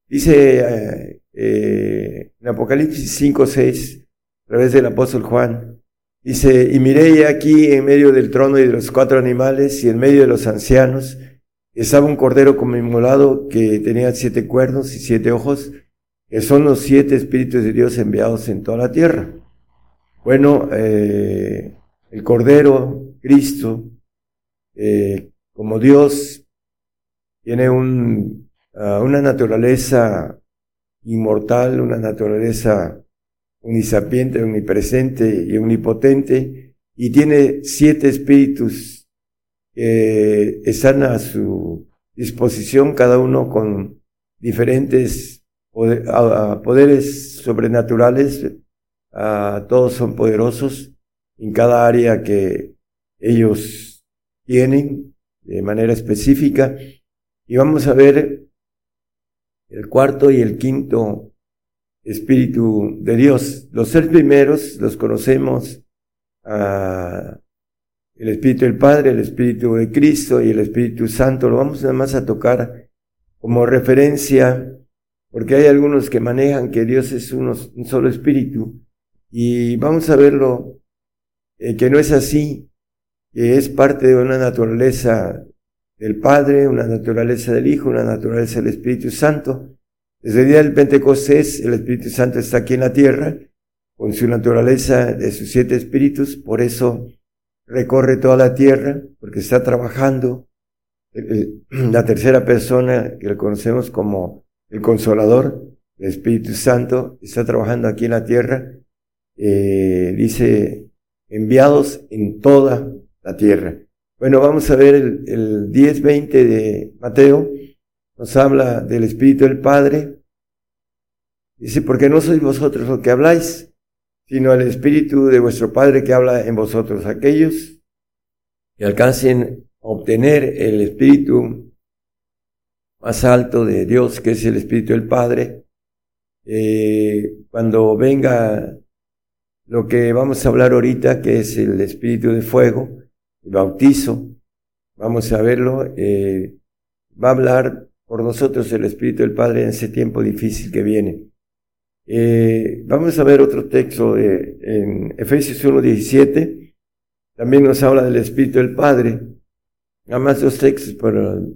Dice eh, eh, en Apocalipsis 5, 6, a través del apóstol Juan, dice, y miré aquí en medio del trono y de los cuatro animales y en medio de los ancianos, estaba un cordero como inmolado que tenía siete cuernos y siete ojos, que son los siete espíritus de Dios enviados en toda la tierra. Bueno, eh, el cordero, Cristo, eh, como Dios, tiene un, uh, una naturaleza inmortal, una naturaleza unisapiente, omnipresente y omnipotente, y tiene siete espíritus que están a su disposición, cada uno con diferentes poderes sobrenaturales, todos son poderosos en cada área que ellos tienen de manera específica. Y vamos a ver el cuarto y el quinto Espíritu de Dios. Los tres primeros los conocemos, el Espíritu del Padre, el Espíritu de Cristo y el Espíritu Santo. Lo vamos nada más a tocar como referencia, porque hay algunos que manejan que Dios es un solo Espíritu, y vamos a verlo eh, que no es así, que es parte de una naturaleza del Padre, una naturaleza del Hijo, una naturaleza del Espíritu Santo. Desde el día del Pentecostés, el Espíritu Santo está aquí en la tierra, con su naturaleza de sus siete espíritus, por eso recorre toda la tierra, porque está trabajando. La tercera persona que le conocemos como el Consolador, el Espíritu Santo, está trabajando aquí en la tierra, eh, dice, enviados en toda la tierra. Bueno, vamos a ver el, el 10-20 de Mateo. Nos habla del Espíritu del Padre. Dice, porque no sois vosotros los que habláis, sino el Espíritu de vuestro Padre que habla en vosotros. Aquellos que alcancen a obtener el Espíritu más alto de Dios, que es el Espíritu del Padre, eh, cuando venga lo que vamos a hablar ahorita, que es el Espíritu de Fuego, bautizo, vamos a verlo, eh, va a hablar por nosotros el Espíritu del Padre en ese tiempo difícil que viene. Eh, vamos a ver otro texto de, en Efesios 1.17, también nos habla del Espíritu del Padre, nada más dos textos, pero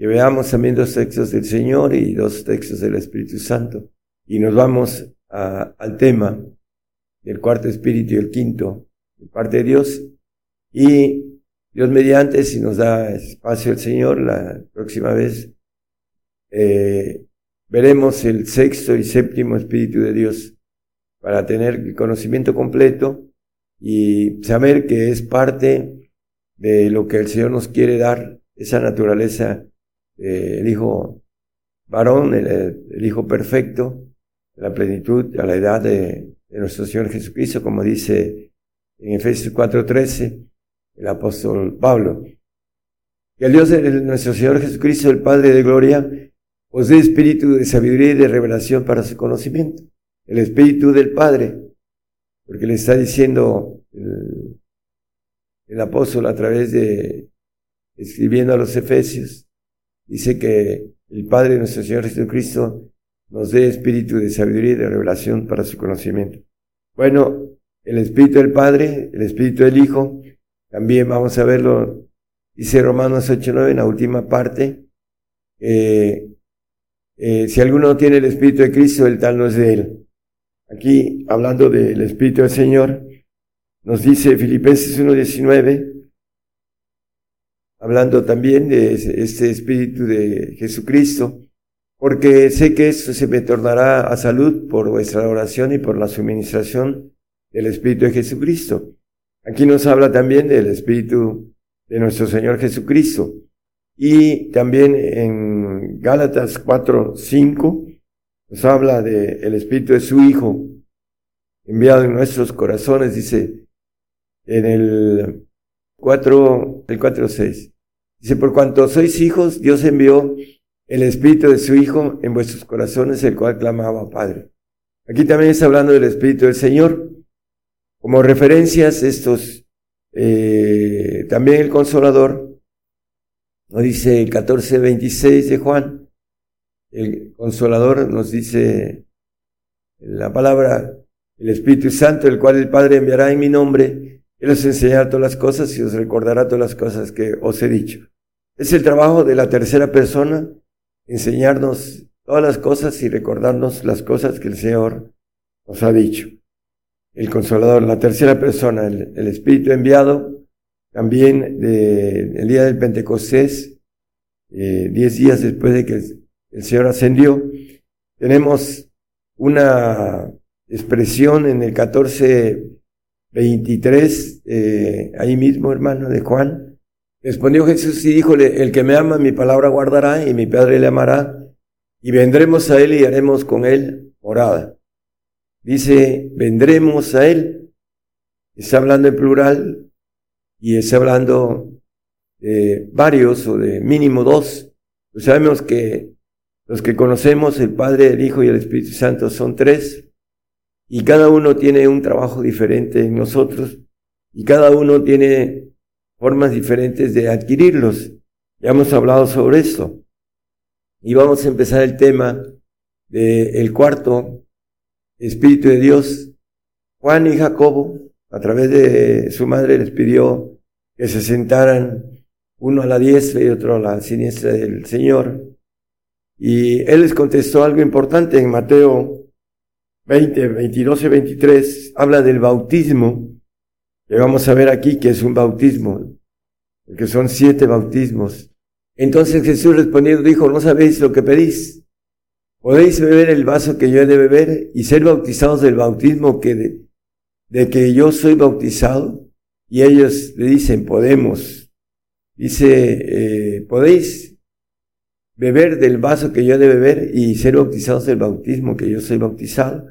que veamos también dos textos del Señor y dos textos del Espíritu Santo. Y nos vamos al tema del cuarto Espíritu y el quinto, de parte de Dios, y Dios mediante, si nos da espacio el Señor, la próxima vez eh, veremos el sexto y séptimo Espíritu de Dios para tener el conocimiento completo y saber que es parte de lo que el Señor nos quiere dar, esa naturaleza, eh, el Hijo varón, el, Hijo perfecto, la plenitud, a la edad de nuestro Señor Jesucristo, como dice en Efesios 4:13 el apóstol Pablo. Que el Dios de nuestro Señor Jesucristo, el Padre de Gloria, os dé espíritu de sabiduría y de revelación para su conocimiento. El espíritu del Padre, porque le está diciendo el, el apóstol a través de, escribiendo a los Efesios, dice que el Padre de nuestro Señor Jesucristo nos dé espíritu de sabiduría y de revelación para su conocimiento. Bueno, el espíritu del Padre, el espíritu del Hijo, también vamos a verlo, dice Romanos 8.9 en la última parte, eh, eh, si alguno tiene el espíritu de Cristo, el tal no es de él. Aquí, hablando del espíritu del Señor, nos dice Filipenses 1.19, hablando también de este espíritu de Jesucristo, porque sé que esto se me tornará a salud por vuestra oración y por la suministración del Espíritu de Jesucristo. Aquí nos habla también del Espíritu de nuestro Señor Jesucristo. Y también en Gálatas 4, 5 nos habla del Espíritu de su Hijo enviado en nuestros corazones, dice en el 4, el 4, 6. Dice, por cuanto sois hijos, Dios envió el Espíritu de su Hijo en vuestros corazones, el cual clamaba Padre. Aquí también está hablando del Espíritu del Señor. Como referencias, estos, eh, también el Consolador, nos dice el 14.26 de Juan, el Consolador nos dice la palabra, el Espíritu Santo, el cual el Padre enviará en mi nombre, Él os enseñará todas las cosas y os recordará todas las cosas que os he dicho. Es el trabajo de la tercera persona enseñarnos todas las cosas y recordarnos las cosas que el Señor nos ha dicho. El consolador, la tercera persona, el, Espíritu enviado, también de, el día del Pentecostés, eh, diez días después de que el, Señor ascendió, tenemos una expresión en el 14.23, eh, ahí mismo, hermano, de Juan, Respondió Jesús y díjole, el que me ama mi palabra guardará y mi Padre le amará y vendremos a él y haremos con él morada. Dice, vendremos a él. Está hablando en plural y está hablando de varios o de mínimo dos. Pues sabemos que los que conocemos, el Padre, el Hijo y el Espíritu Santo son tres y cada uno tiene un trabajo diferente en nosotros y cada uno tiene formas diferentes de adquirirlos. Ya hemos hablado sobre esto. Y vamos a empezar el tema del cuarto Espíritu de Dios. Juan y Jacobo, a través de su madre, les pidió que se sentaran uno a la diestra y otro a la siniestra del Señor. Y él les contestó algo importante en Mateo 20, 22 y 23, habla del bautismo y vamos a ver aquí que es un bautismo, que son siete bautismos. Entonces Jesús respondiendo dijo, no sabéis lo que pedís. Podéis beber el vaso que yo he de beber y ser bautizados del bautismo que de, de que yo soy bautizado. Y ellos le dicen, podemos. Dice, eh, podéis beber del vaso que yo he de beber y ser bautizados del bautismo que yo soy bautizado.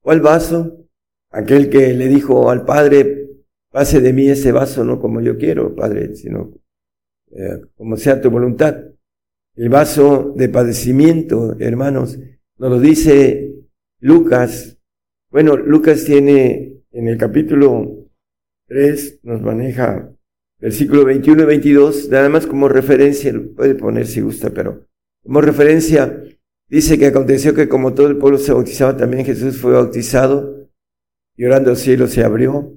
¿Cuál vaso? Aquel que le dijo al Padre, Pase de mí ese vaso no como yo quiero, Padre, sino eh, como sea tu voluntad. El vaso de padecimiento, hermanos, nos lo dice Lucas. Bueno, Lucas tiene en el capítulo 3, nos maneja versículo 21 y 22, nada más como referencia, puede poner si gusta, pero como referencia, dice que aconteció que como todo el pueblo se bautizaba, también Jesús fue bautizado, y orando al cielo se abrió,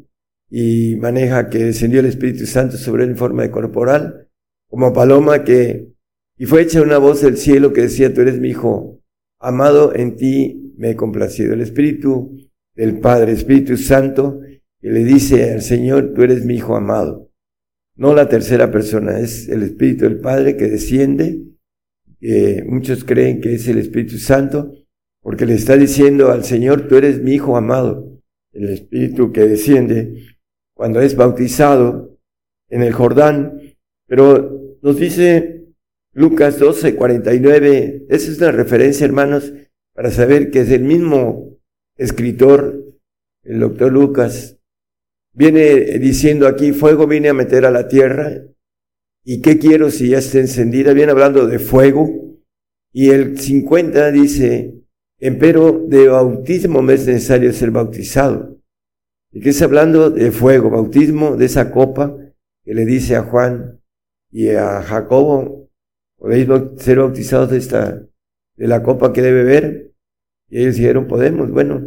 y maneja que descendió el Espíritu Santo sobre él en forma de corporal, como paloma que, y fue hecha una voz del cielo que decía, tú eres mi hijo, amado, en ti me he complacido. El Espíritu del Padre, Espíritu Santo, que le dice al Señor, tú eres mi hijo amado. No la tercera persona, es el Espíritu del Padre que desciende, que muchos creen que es el Espíritu Santo, porque le está diciendo al Señor, tú eres mi hijo amado. El Espíritu que desciende cuando es bautizado en el Jordán, pero nos dice Lucas 12, 49, esa es una referencia, hermanos, para saber que es el mismo escritor el doctor Lucas, viene diciendo aquí, fuego viene a meter a la tierra, ¿y qué quiero si ya está encendida? Viene hablando de fuego, y el 50 dice, empero de bautismo me es necesario ser bautizado. ¿Y qué está hablando? De fuego, bautismo de esa copa que le dice a Juan y a Jacobo, podéis ser bautizados de esta, de la copa que debe beber. Y ellos dijeron, podemos, bueno,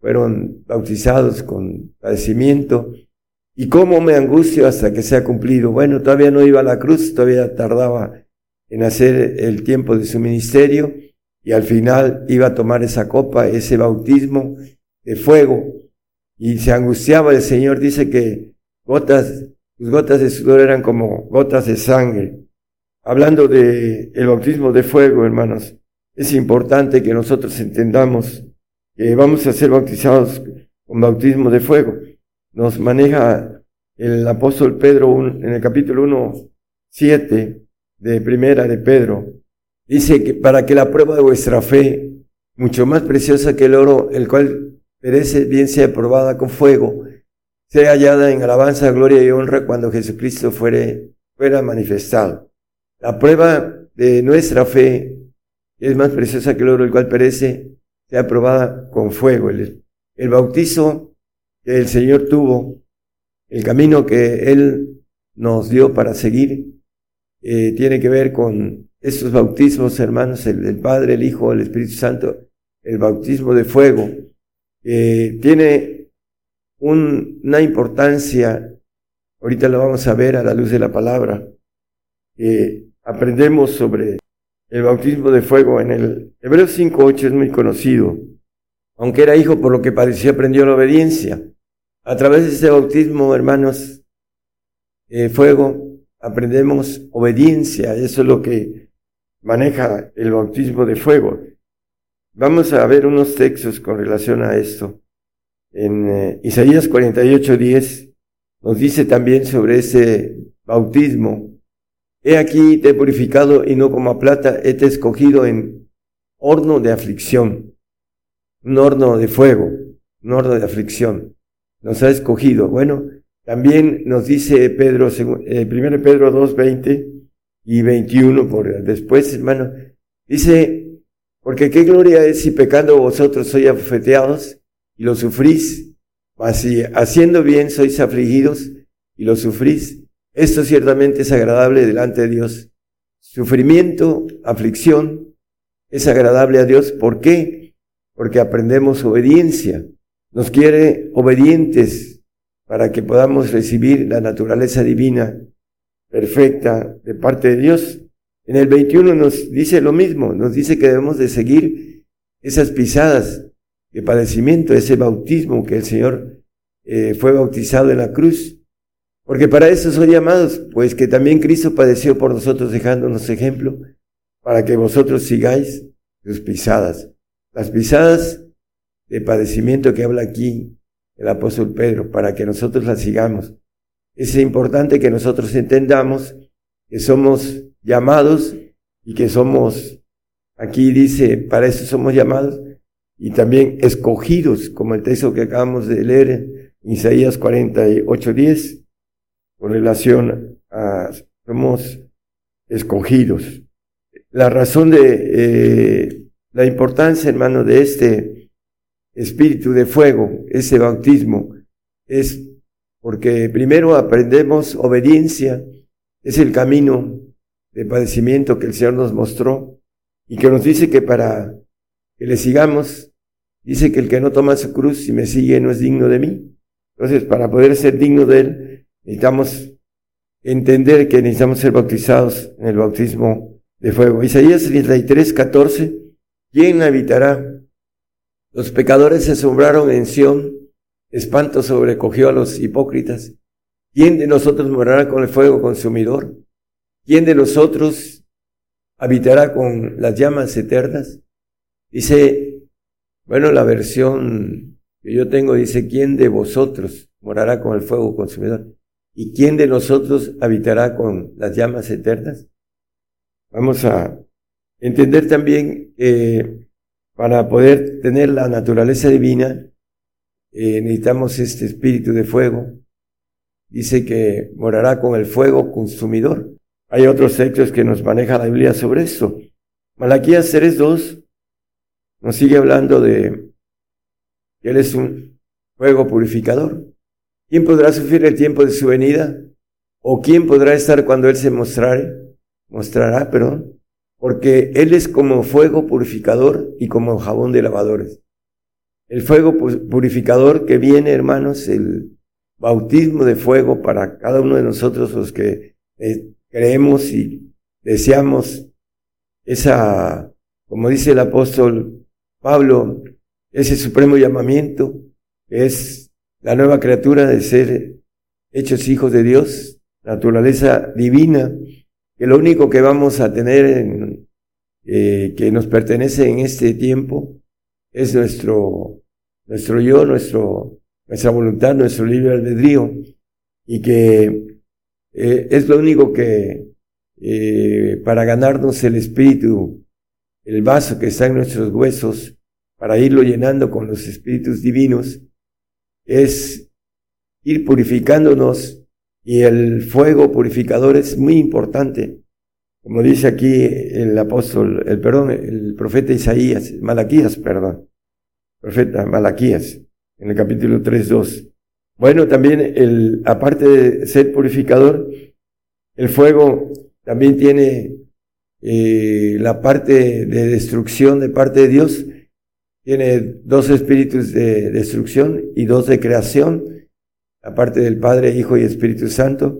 fueron bautizados con padecimiento. ¿Y cómo me angustio hasta que sea cumplido? Bueno, todavía no iba a la cruz, todavía tardaba en hacer el tiempo de su ministerio y al final iba a tomar esa copa, ese bautismo de fuego y se angustiaba el Señor, dice que gotas, sus gotas de sudor eran como gotas de sangre. Hablando de el bautismo de fuego, hermanos, es importante que nosotros entendamos que vamos a ser bautizados con bautismo de fuego. Nos maneja el apóstol Pedro en el capítulo 1, 7 de primera de Pedro. Dice que para que la prueba de vuestra fe, mucho más preciosa que el oro, el cual perece, bien sea probada con fuego, sea hallada en alabanza, gloria y honra cuando Jesucristo fuere, fuera manifestado. La prueba de nuestra fe es más preciosa que el oro, el cual perece, sea probada con fuego. El, el bautizo que el Señor tuvo, el camino que Él nos dio para seguir, eh, tiene que ver con estos bautismos, hermanos, el Padre, el Hijo, el Espíritu Santo, el bautismo de fuego, tiene una importancia, ahorita lo vamos a ver a la luz de la palabra, aprendemos sobre el bautismo de fuego en el Hebreos 5.8 es muy conocido. Aunque era hijo por lo que padeció, aprendió la obediencia. A través de ese bautismo, hermanos, eh, fuego, aprendemos obediencia. Eso es lo que maneja el bautismo de fuego. Vamos a ver unos textos con relación a esto. En eh, Isaías 48.10 nos dice también sobre ese bautismo He aquí te he purificado y no como a plata, he te escogido en horno de aflicción, un horno de fuego, un horno de aflicción. Nos ha escogido. Bueno, también nos dice Pedro, eh, primero Pedro 2, 20 y 21 por después, hermano, dice, porque qué gloria es si pecando vosotros sois afeteados y lo sufrís, mas si haciendo bien sois afligidos y lo sufrís, esto ciertamente es agradable delante de Dios. Sufrimiento, aflicción, es agradable a Dios. ¿Por qué? Porque aprendemos obediencia. Nos quiere obedientes para que podamos recibir la naturaleza divina perfecta de parte de Dios. En el 21 nos dice lo mismo, nos dice que debemos de seguir esas pisadas de padecimiento, ese bautismo que el Señor eh, fue bautizado en la cruz porque para eso soy llamados, pues que también Cristo padeció por nosotros dejándonos ejemplo, para que vosotros sigáis sus pisadas. Las pisadas de padecimiento que habla aquí el apóstol Pedro, para que nosotros las sigamos. Es importante que nosotros entendamos que somos llamados y que somos, aquí dice, para eso somos llamados y también escogidos, como el texto que acabamos de leer en Isaías 48, 10 con relación a somos escogidos. La razón de eh, la importancia, hermano, de este espíritu de fuego, ese bautismo, es porque primero aprendemos obediencia, es el camino de padecimiento que el Señor nos mostró y que nos dice que para que le sigamos, dice que el que no toma su cruz y me sigue no es digno de mí. Entonces, para poder ser digno de Él, Necesitamos entender que necesitamos ser bautizados en el bautismo de fuego. Isaías 33, 14. ¿Quién habitará? Los pecadores se asombraron en Sión, espanto sobrecogió a los hipócritas. ¿Quién de nosotros morará con el fuego consumidor? ¿Quién de nosotros habitará con las llamas eternas? Dice, bueno, la versión que yo tengo dice, ¿quién de vosotros morará con el fuego consumidor? ¿Y quién de nosotros habitará con las llamas eternas? Vamos a entender también que para poder tener la naturaleza divina, eh, necesitamos este espíritu de fuego. Dice que morará con el fuego consumidor. Hay otros textos que nos maneja la Biblia sobre esto. Malaquías 3.2 nos sigue hablando de que Él es un fuego purificador. ¿Quién podrá sufrir el tiempo de su venida? ¿O quién podrá estar cuando Él se mostrare? Mostrará, perdón. Porque Él es como fuego purificador y como jabón de lavadores. El fuego purificador que viene, hermanos, el bautismo de fuego para cada uno de nosotros los que eh, creemos y deseamos esa, como dice el apóstol Pablo, ese supremo llamamiento, es la nueva criatura de ser hechos hijos de Dios, naturaleza divina, que lo único que vamos a tener en, eh, que nos pertenece en este tiempo es nuestro, nuestro yo, nuestro, nuestra voluntad, nuestro libre albedrío, y que eh, es lo único que eh, para ganarnos el espíritu, el vaso que está en nuestros huesos, para irlo llenando con los espíritus divinos, es ir purificándonos y el fuego purificador es muy importante. Como dice aquí el apóstol, el perdón, el profeta Isaías, Malaquías, perdón, profeta Malaquías, en el capítulo 3, 2. Bueno, también el, aparte de ser purificador, el fuego también tiene eh, la parte de destrucción de parte de Dios. Tiene dos espíritus de destrucción y dos de creación, la parte del Padre, Hijo y Espíritu Santo.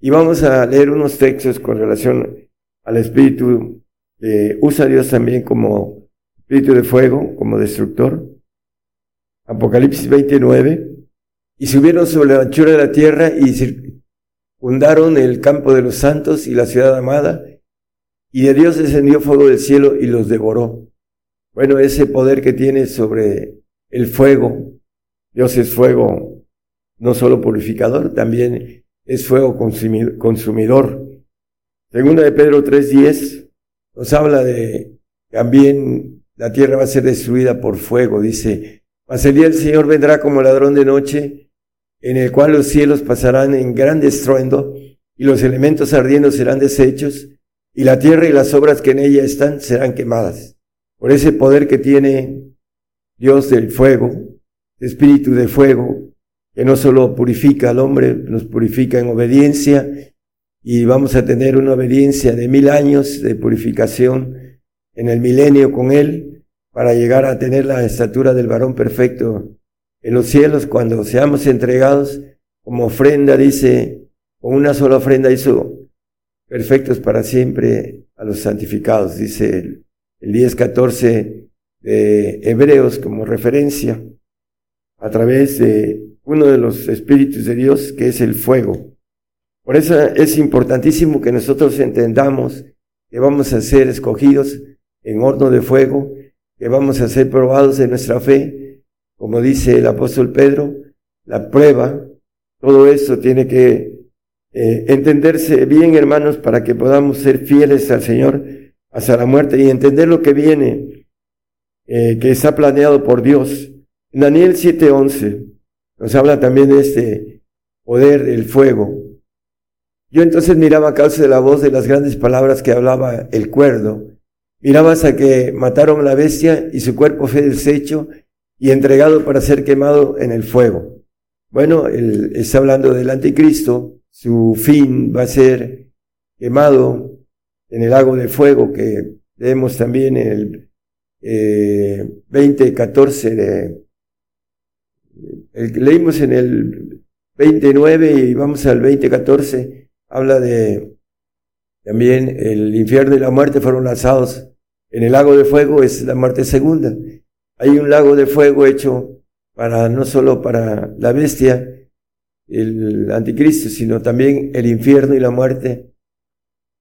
Y vamos a leer unos textos con relación al espíritu que usa Dios también como espíritu de fuego, como destructor. Apocalipsis 29. Y subieron sobre la anchura de la tierra y fundaron el campo de los santos y la ciudad amada, y de Dios descendió fuego del cielo y los devoró. Bueno, ese poder que tiene sobre el fuego, Dios es fuego no solo purificador, también es fuego consumidor. Segunda de Pedro 3.10 nos habla de también la tierra va a ser destruida por fuego, dice, mas el día del Señor vendrá como ladrón de noche, en el cual los cielos pasarán en gran estruendo, y los elementos ardiendo serán deshechos, y la tierra y las obras que en ella están serán quemadas. Por ese poder que tiene Dios del fuego, espíritu de fuego, que no solo purifica al hombre, nos purifica en obediencia, y vamos a tener una obediencia de mil años de purificación en el milenio con Él, para llegar a tener la estatura del varón perfecto en los cielos cuando seamos entregados como ofrenda, dice, con una sola ofrenda hizo perfectos para siempre a los santificados, dice el, el 10-14 de Hebreos como referencia, a través de uno de los espíritus de Dios que es el fuego. Por eso es importantísimo que nosotros entendamos que vamos a ser escogidos en horno de fuego, que vamos a ser probados en nuestra fe, como dice el apóstol Pedro, la prueba, todo eso tiene que eh, entenderse bien, hermanos, para que podamos ser fieles al Señor hasta la muerte y entender lo que viene, eh, que está planeado por Dios. Daniel 7:11 nos habla también de este poder del fuego. Yo entonces miraba a causa de la voz de las grandes palabras que hablaba el cuerdo. Miraba hasta que mataron a la bestia y su cuerpo fue deshecho y entregado para ser quemado en el fuego. Bueno, él está hablando del anticristo, su fin va a ser quemado en el lago de fuego que vemos también en el eh, 2014 de, leímos en el 29 y vamos al 2014, habla de también el infierno y la muerte fueron lanzados en el lago de fuego, es la muerte segunda. Hay un lago de fuego hecho para no solo para la bestia, el anticristo, sino también el infierno y la muerte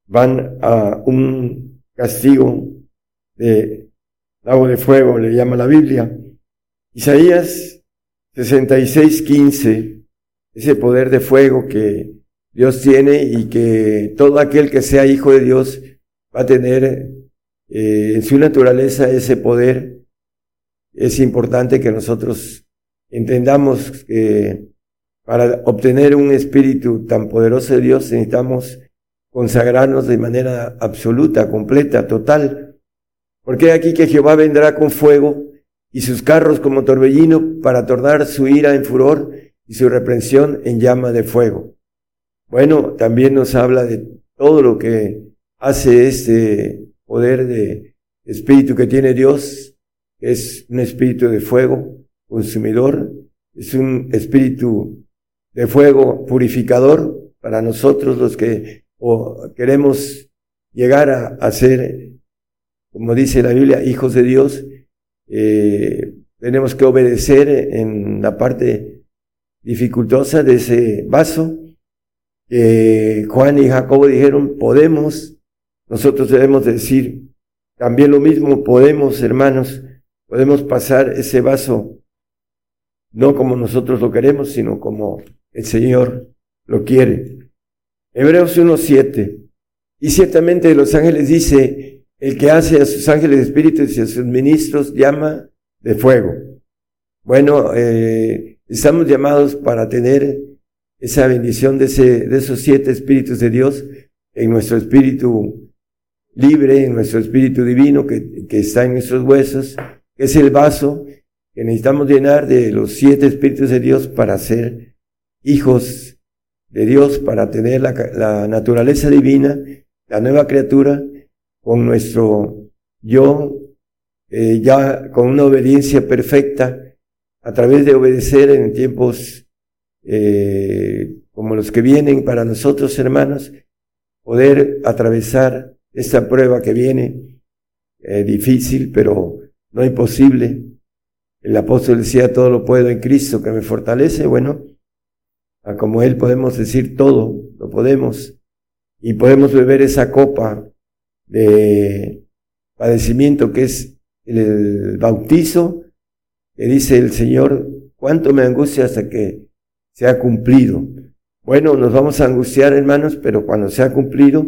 van a un castigo de lago de fuego, le llama la Biblia. Isaías 66, 15, ese poder de fuego que Dios tiene y que todo aquel que sea hijo de Dios va a tener eh, en su naturaleza ese poder es importante que nosotros entendamos que para obtener un espíritu tan poderoso de Dios necesitamos consagrarnos de manera absoluta, completa, total. Porque aquí que Jehová vendrá con fuego y sus carros como torbellino para tornar su ira en furor y su reprensión en llama de fuego. Bueno, también nos habla de todo lo que hace este poder de espíritu que tiene Dios, es un espíritu de fuego consumidor, es un espíritu de fuego purificador para nosotros los que queremos llegar a, ser, como dice la Biblia, hijos de Dios. Eh, tenemos que obedecer en la parte dificultosa de ese vaso. que Juan y Jacobo dijeron, podemos, nosotros debemos decir también lo mismo, podemos, hermanos, podemos pasar ese vaso no como nosotros lo queremos, sino como el Señor lo quiere. Hebreos 1.7. Y ciertamente los ángeles dice, el que hace a sus ángeles espíritus y a sus ministros llama de fuego. Bueno, eh, estamos llamados para tener esa bendición de, esos siete espíritus de Dios en nuestro espíritu libre, en nuestro espíritu divino que, está en nuestros huesos, que es el vaso que necesitamos llenar de los siete espíritus de Dios para ser hijos de Dios, para tener la, naturaleza divina, la nueva criatura, con nuestro yo, eh, ya con una obediencia perfecta, a través de obedecer en tiempos eh, como los que vienen para nosotros, hermanos, poder atravesar esta prueba que viene, eh, difícil, pero no imposible, el apóstol decía, todo lo puedo en Cristo que me fortalece. Bueno, a como Él podemos decir todo, lo podemos. Y podemos beber esa copa de padecimiento que es el bautizo, que dice el Señor, cuánto me angustia hasta que se ha cumplido. Bueno, nos vamos a angustiar, hermanos, pero cuando se ha cumplido,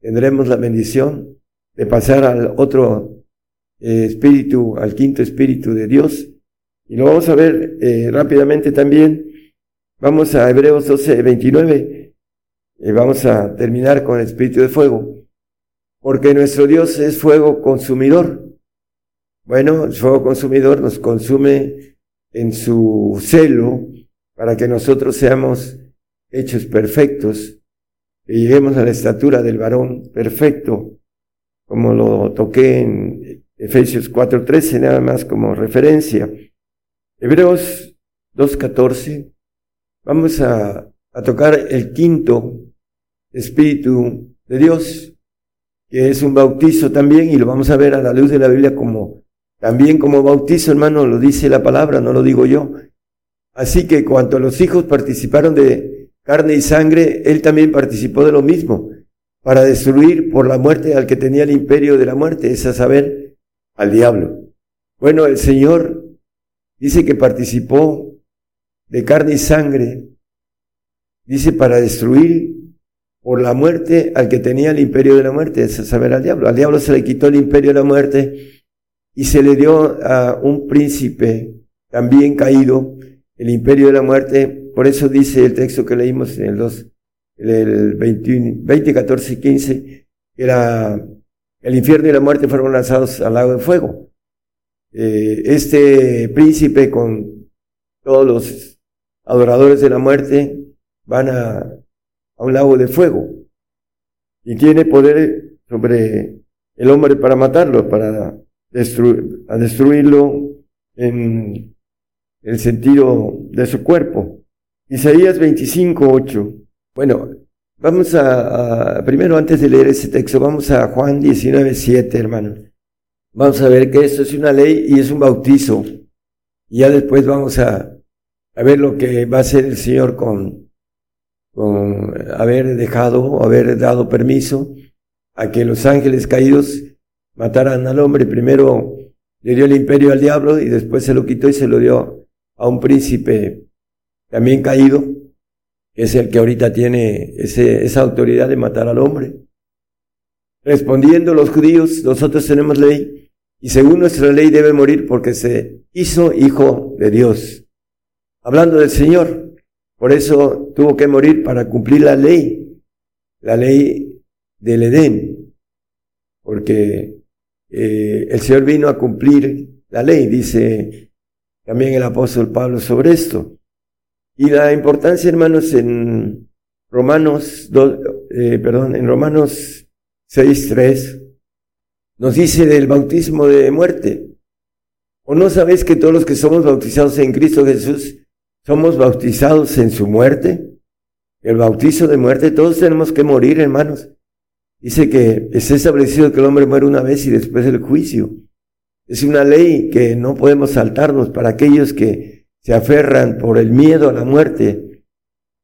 tendremos la bendición de pasar al otro eh, espíritu, al quinto espíritu de Dios, y lo vamos a ver eh, rápidamente también. Vamos a Hebreos 12, 29. Y vamos a terminar con el espíritu de fuego. Porque nuestro Dios es fuego consumidor. Bueno, el fuego consumidor nos consume en su celo para que nosotros seamos hechos perfectos y lleguemos a la estatura del varón perfecto, como lo toqué en Efesios 4.13, nada más como referencia. Hebreos 2.14, vamos a, a tocar el quinto Espíritu de Dios, que es un bautizo también, y lo vamos a ver a la luz de la Biblia como, también como bautizo, hermano, lo dice la palabra, no lo digo yo. Así que cuando los hijos participaron de carne y sangre, él también participó de lo mismo, para destruir por la muerte al que tenía el imperio de la muerte, es a saber, al diablo. Bueno, el Señor Dice que participó de carne y sangre, dice para destruir por la muerte al que tenía el imperio de la muerte, es saber al diablo. Al diablo se le quitó el imperio de la muerte y se le dio a un príncipe también caído el imperio de la muerte. Por eso dice el texto que leímos en el 2, el 20, 14 y 15, que era el infierno y la muerte fueron lanzados al lago de fuego. Eh, este príncipe con todos los adoradores de la muerte van a, a un lago de fuego y tiene poder sobre el hombre para matarlo, para destruir, a destruirlo en el sentido de su cuerpo. Isaías 25, 8. Bueno, vamos a, primero antes de leer ese texto, vamos a Juan 19, 7, hermano. Vamos a ver que esto es una ley y es un bautizo. Y ya después vamos a, a ver lo que va a hacer el Señor con, con haber dejado haber dado permiso a que los ángeles caídos mataran al hombre. Primero le dio el imperio al diablo y después se lo quitó y se lo dio a un príncipe también caído, que es el que ahorita tiene ese, esa autoridad de matar al hombre. Respondiendo los judíos, nosotros tenemos ley y según nuestra ley debe morir porque se hizo hijo de Dios. hablando del Señor. Por eso tuvo que morir para cumplir la ley, la ley del Edén, porque eh, el Señor vino a cumplir la ley, dice también el apóstol Pablo sobre esto. Y la importancia, hermanos, en Romanos, eh, perdón, en Romanos 6.3, nos dice del bautismo de muerte. ¿O no sabéis que todos los que somos bautizados en Cristo Jesús somos bautizados en su muerte? El bautizo de muerte, todos tenemos que morir, hermanos. Dice que es establecido que el hombre muere una vez y después el juicio. Es una ley que no podemos saltarnos para aquellos que se aferran por el miedo a la muerte,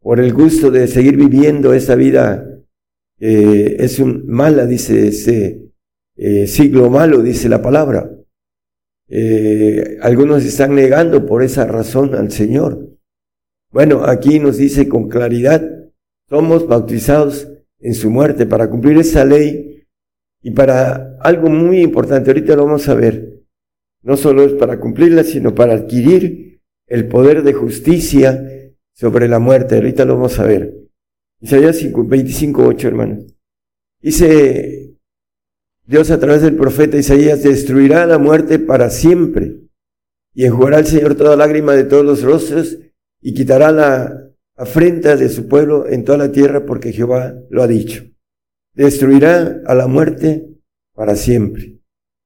por el gusto de seguir viviendo esa vida es un mala, dice ese eh, siglo malo, dice la palabra. Eh, algunos están negando por esa razón al Señor. Bueno, aquí nos dice con claridad, somos bautizados en su muerte para cumplir esa ley y para algo muy importante, ahorita lo vamos a ver, no solo es para cumplirla, sino para adquirir el poder de justicia sobre la muerte, ahorita lo vamos a ver. Isaías 25, 8, hermanos. Dice Dios a través del profeta Isaías, destruirá la muerte para siempre y enjugará el Señor toda lágrima de todos los rostros y quitará la afrenta de su pueblo en toda la tierra porque Jehová lo ha dicho. Destruirá a la muerte para siempre.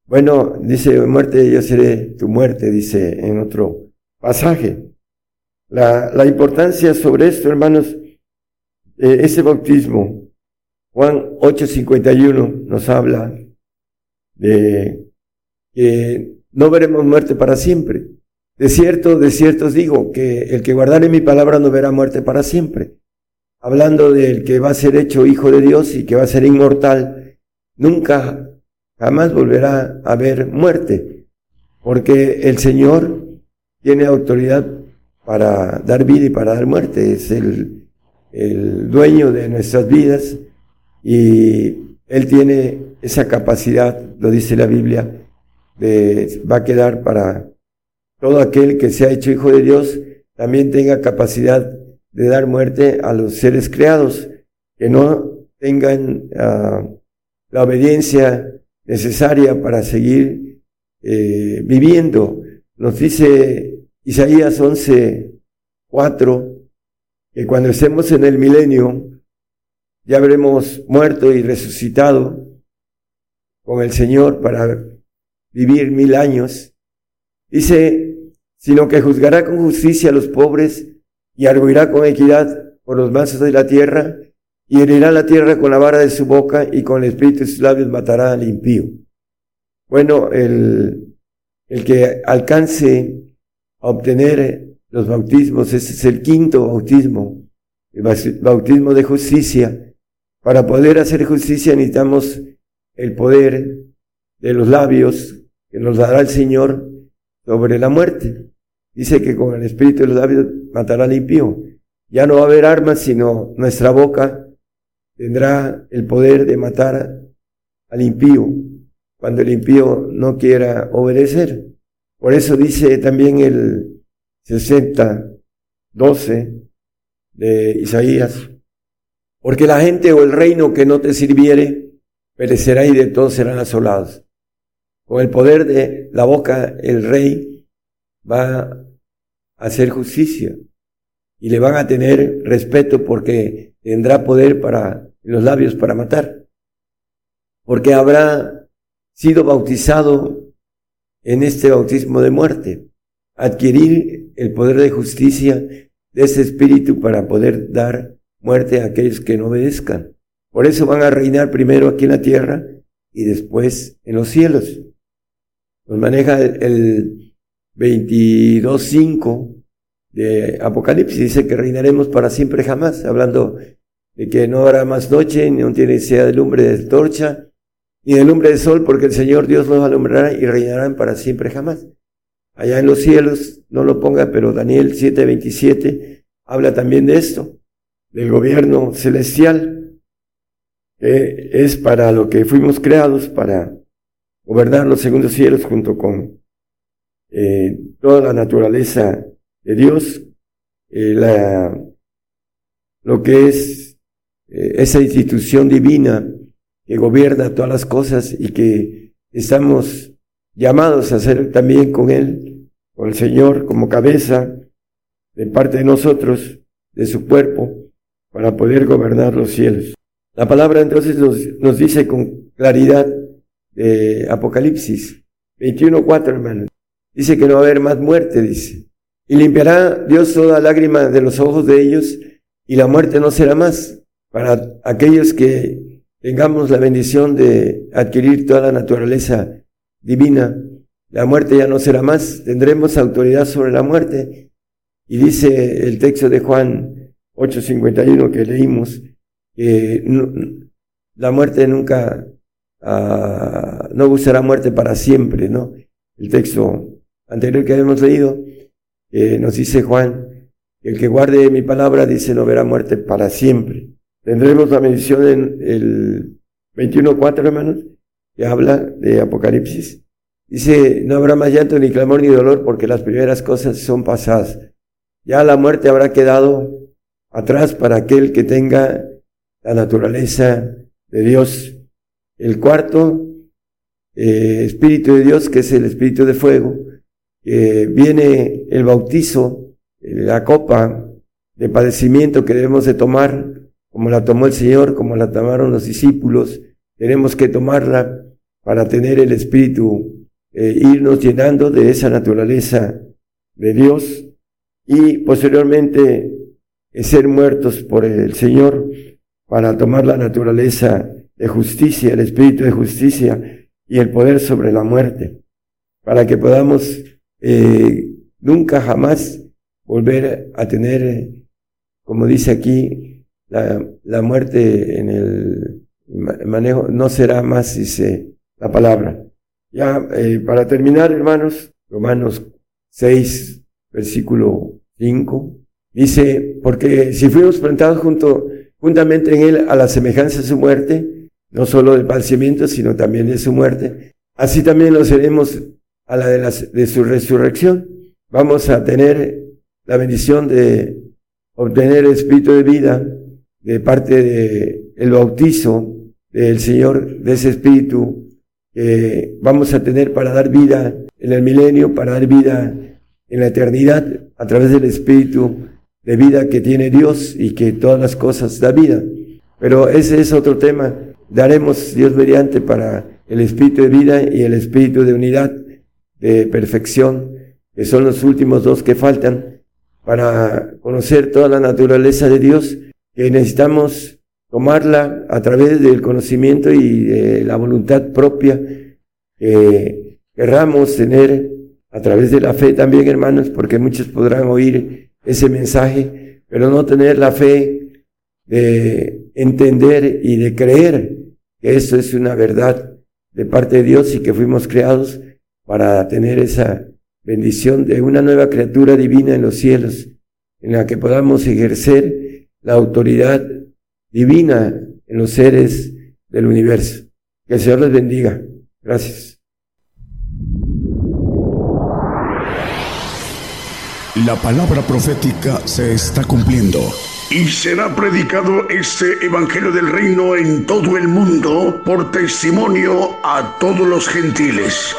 Bueno, dice muerte, yo seré tu muerte, dice en otro pasaje. La, la importancia sobre esto, hermanos, eh, ese bautismo, Juan 8:51 nos habla de que no veremos muerte para siempre. De cierto, de cierto os digo que el que guardare mi palabra no verá muerte para siempre. Hablando del que va a ser hecho hijo de Dios y que va a ser inmortal, nunca, jamás volverá a haber muerte, porque el Señor tiene autoridad para dar vida y para dar muerte. Es el, el dueño de nuestras vidas y Él tiene esa capacidad, lo dice la Biblia, de, va a quedar para todo aquel que se ha hecho hijo de Dios también tenga capacidad de dar muerte a los seres creados, que no tengan ah, la obediencia necesaria para seguir eh, viviendo. Nos dice Isaías 11, 4, que cuando estemos en el milenio, ya habremos muerto y resucitado con el Señor para vivir mil años. Dice sino que juzgará con justicia a los pobres y arguirá con equidad por los mansos de la tierra y herirá la tierra con la vara de su boca y con el espíritu de sus labios matará al impío. Bueno, el, el que alcance a obtener los bautismos, ese es el quinto bautismo, el bautismo de justicia. Para poder hacer justicia necesitamos el poder de los labios que nos dará el Señor sobre la muerte. Dice que con el espíritu de los labios matará al impío. Ya no va a haber armas, sino nuestra boca tendrá el poder de matar al impío cuando el impío no quiera obedecer. Por eso dice también el 60, 12 de Isaías, porque la gente o el reino que no te sirviere perecerá y de todos serán asolados. Con el poder de la boca el rey va a hacer justicia y le van a tener respeto porque tendrá poder para los labios para matar, porque habrá sido bautizado en este bautismo de muerte, adquirir el poder de justicia de ese espíritu para poder dar muerte a aquellos que no obedezcan. Por eso van a reinar primero aquí en la tierra y después en los cielos. Nos maneja el, 22.5 de Apocalipsis dice que reinaremos para siempre jamás, hablando de que no habrá más noche, ni no tiene sea de lumbre de torcha, ni de lumbre de sol, porque el Señor Dios los alumbrará y reinarán para siempre jamás. Allá en los cielos, no lo ponga, pero Daniel 7:27 habla también de esto, del gobierno celestial, que es para lo que fuimos creados, para gobernar los segundos cielos junto con eh, toda la naturaleza de Dios eh, la, lo que es eh, esa institución divina que gobierna todas las cosas y que estamos llamados a ser también con Él, con el Señor como cabeza de parte de nosotros, de su cuerpo, para poder gobernar los cielos. La palabra entonces nos, nos dice con claridad de Apocalipsis 21.4, hermanos. Dice que no va a haber más muerte, dice. Y limpiará Dios toda lágrima de los ojos de ellos y la muerte no será más para aquellos que tengamos la bendición de adquirir toda la naturaleza divina. La muerte ya no será más, tendremos autoridad sobre la muerte. Y dice el texto de Juan 8:51 que leímos, que la muerte nunca, uh, no buscará muerte para siempre, ¿no? El texto anterior que habíamos leído, eh, nos dice Juan, el que guarde mi palabra dice no verá muerte para siempre. Tendremos la mención en el 21.4, hermanos, que habla de Apocalipsis. Dice, no habrá más llanto, ni clamor, ni dolor, porque las primeras cosas son pasadas. Ya la muerte habrá quedado atrás para aquel que tenga la naturaleza de Dios. El cuarto, eh, Espíritu de Dios, que es el Espíritu de fuego, viene el bautizo, la copa de padecimiento que debemos de tomar, como la tomó el Señor, como la tomaron los discípulos, tenemos que tomarla para tener el Espíritu, eh, irnos llenando de esa naturaleza de Dios y posteriormente eh, ser muertos por el Señor para tomar la naturaleza de justicia, el Espíritu de justicia y el poder sobre la muerte, para que podamos eh, nunca jamás volver a tener, como dice aquí, la, la muerte en el manejo, no será más, dice la palabra. Ya, eh, para terminar, hermanos, Romanos 6, versículo 5, dice, porque si fuimos plantados junto, juntamente en él a la semejanza de su muerte, no solo del padecimiento, sino también de su muerte, así también lo seremos a la de, de su resurrección. Vamos a tener la bendición de obtener el espíritu de vida de parte de el bautizo del Señor, de ese espíritu que vamos a tener para dar vida en el milenio, para dar vida en la eternidad a través del espíritu de vida que tiene Dios y que todas las cosas da vida. Pero ese es otro tema. Daremos Dios mediante para el espíritu de vida y el espíritu de unidad de perfección, que son los últimos dos que faltan para conocer toda la naturaleza de Dios, que necesitamos tomarla a través del conocimiento y de la voluntad propia que querramos tener a través de la fe también, hermanos, porque muchos podrán oír ese mensaje, pero no tener la fe de entender y de creer que eso es una verdad de parte de Dios y que fuimos creados para tener esa bendición de una nueva criatura divina en los cielos, en la que podamos ejercer la autoridad divina en los seres del universo. Que el Señor les bendiga. Gracias. La palabra profética se está cumpliendo. Y será predicado este Evangelio del Reino en todo el mundo por testimonio a todos los gentiles.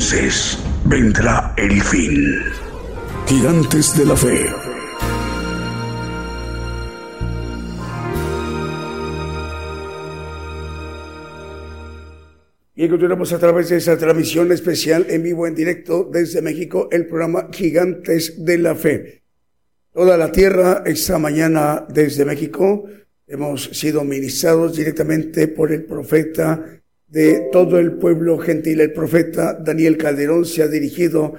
entonces vendrá el fin. Gigantes de la fe. Y continuamos a través de esta transmisión especial en vivo, en directo desde México, el programa Gigantes de la Fe. Toda la tierra esta mañana desde México. Hemos sido ministrados directamente por el profeta de todo el pueblo gentil. El profeta Daniel Calderón se ha dirigido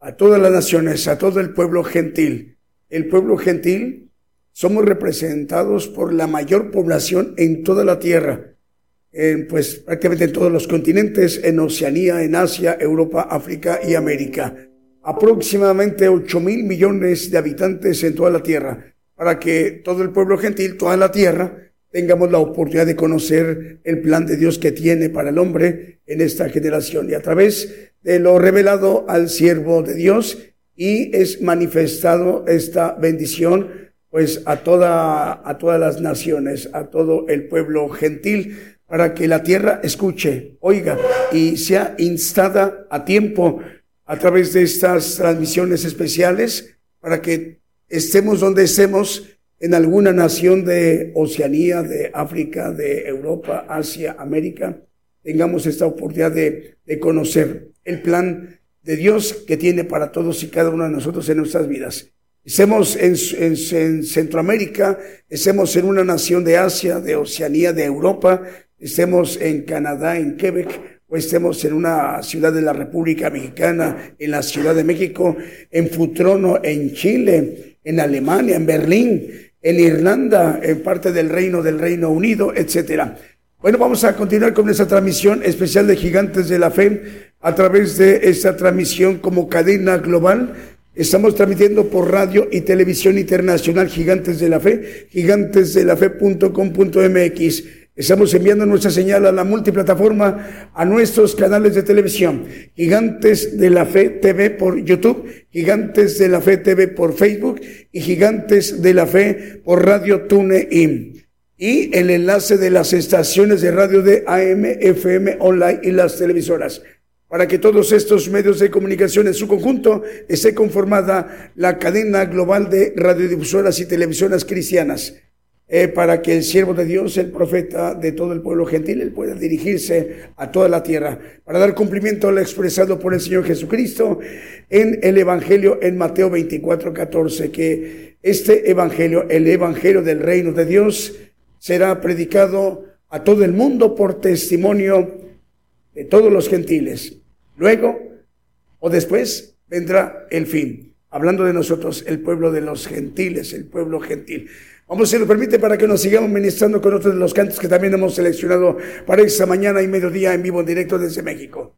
a todas las naciones, a todo el pueblo gentil. El pueblo gentil somos representados por la mayor población en toda la tierra en, pues prácticamente en todos los continentes, en Oceanía, en Asia, Europa, África y América. Aproximadamente 8 mil millones de habitantes en toda la tierra, para que todo el pueblo gentil, toda la tierra, tengamos la oportunidad de conocer el plan de Dios que tiene para el hombre en esta generación. Y a través de lo revelado al siervo de Dios y es manifestado esta bendición pues a toda a todas las naciones, a todo el pueblo gentil para que la tierra escuche, oiga y sea instada a tiempo a través de estas transmisiones especiales para que estemos donde estemos en alguna nación de Oceanía, de África, de Europa, Asia, América, tengamos esta oportunidad de, conocer el plan de Dios que tiene para todos y cada uno de nosotros en nuestras vidas. Estemos en, en, Centroamérica, estemos en una nación de Asia, de Oceanía, de Europa, estemos en Canadá, en Quebec, o estemos en una ciudad de la República Mexicana, en la Ciudad de México, en Futrono, en Chile, en Alemania, en Berlín, en Irlanda, en parte del Reino del Reino Unido, etcétera. Bueno, vamos a continuar con esta transmisión especial de Gigantes de la Fe a través de esta transmisión como cadena global. Estamos transmitiendo por radio y televisión internacional Gigantes de la Fe, gigantesdelafe.com.mx Estamos enviando nuestra señal a la multiplataforma, a nuestros canales de televisión, Gigantes de la Fe TV por YouTube, Gigantes de la Fe TV por Facebook y Gigantes de la Fe por Radio TuneIn. Y el enlace de las estaciones de radio de AM, FM, online y las televisoras. Para que todos estos medios de comunicación en su conjunto esté conformada la cadena global de radiodifusoras y televisoras cristianas eh, para que el siervo de Dios, el profeta de todo el pueblo gentil, él pueda dirigirse a toda la tierra para dar cumplimiento a lo expresado por el Señor Jesucristo en el Evangelio en Mateo 24, 14, que este Evangelio, el Evangelio del reino de Dios, será predicado a todo el mundo por testimonio de todos los gentiles. Luego o después vendrá el fin. Hablando de nosotros, el pueblo de los gentiles, el pueblo gentil. Vamos, si lo permite, para que nos sigamos ministrando con otros de los cantos que también hemos seleccionado para esta mañana y mediodía en vivo en directo desde México.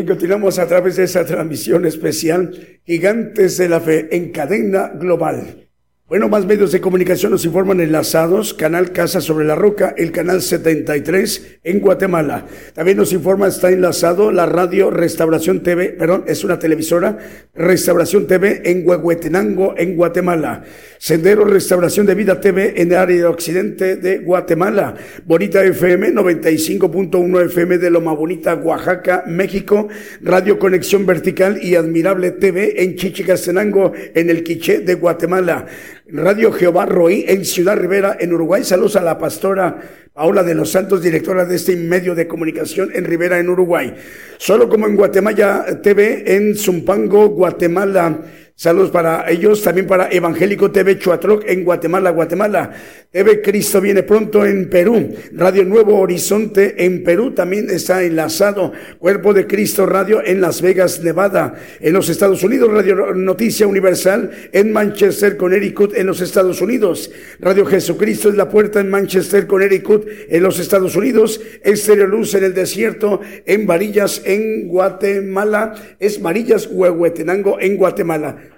Bien, continuamos a través de esa transmisión especial Gigantes de la Fe en cadena global. Bueno, más medios de comunicación nos informan enlazados, Canal Casa sobre la Roca, el canal 73 en Guatemala. También nos informa, está enlazado la radio Restauración TV, perdón, es una televisora, Restauración TV en Huehuetenango, en Guatemala. Sendero Restauración de Vida TV en el área occidente de Guatemala. Bonita FM 95.1 FM de Loma Bonita, Oaxaca, México. Radio Conexión Vertical y Admirable TV en Chichicastenango, en el Quiché de Guatemala. Radio Jehová Roí en Ciudad Rivera, en Uruguay. Saludos a la pastora Paula de los Santos, directora de este medio de comunicación en Rivera, en Uruguay. Solo como en Guatemala TV, en Zumpango, Guatemala. Saludos para ellos, también para Evangélico TV Chuatroc en Guatemala, Guatemala. TV Cristo viene pronto en Perú. Radio Nuevo Horizonte en Perú también está enlazado. Cuerpo de Cristo Radio en Las Vegas, Nevada. En los Estados Unidos, Radio Noticia Universal en Manchester, Connecticut, en los Estados Unidos. Radio Jesucristo es la puerta en Manchester, Connecticut, en los Estados Unidos. Estéreo Luz en el desierto, en Varillas, en Guatemala. Es Varillas, Huehuetenango, en Guatemala.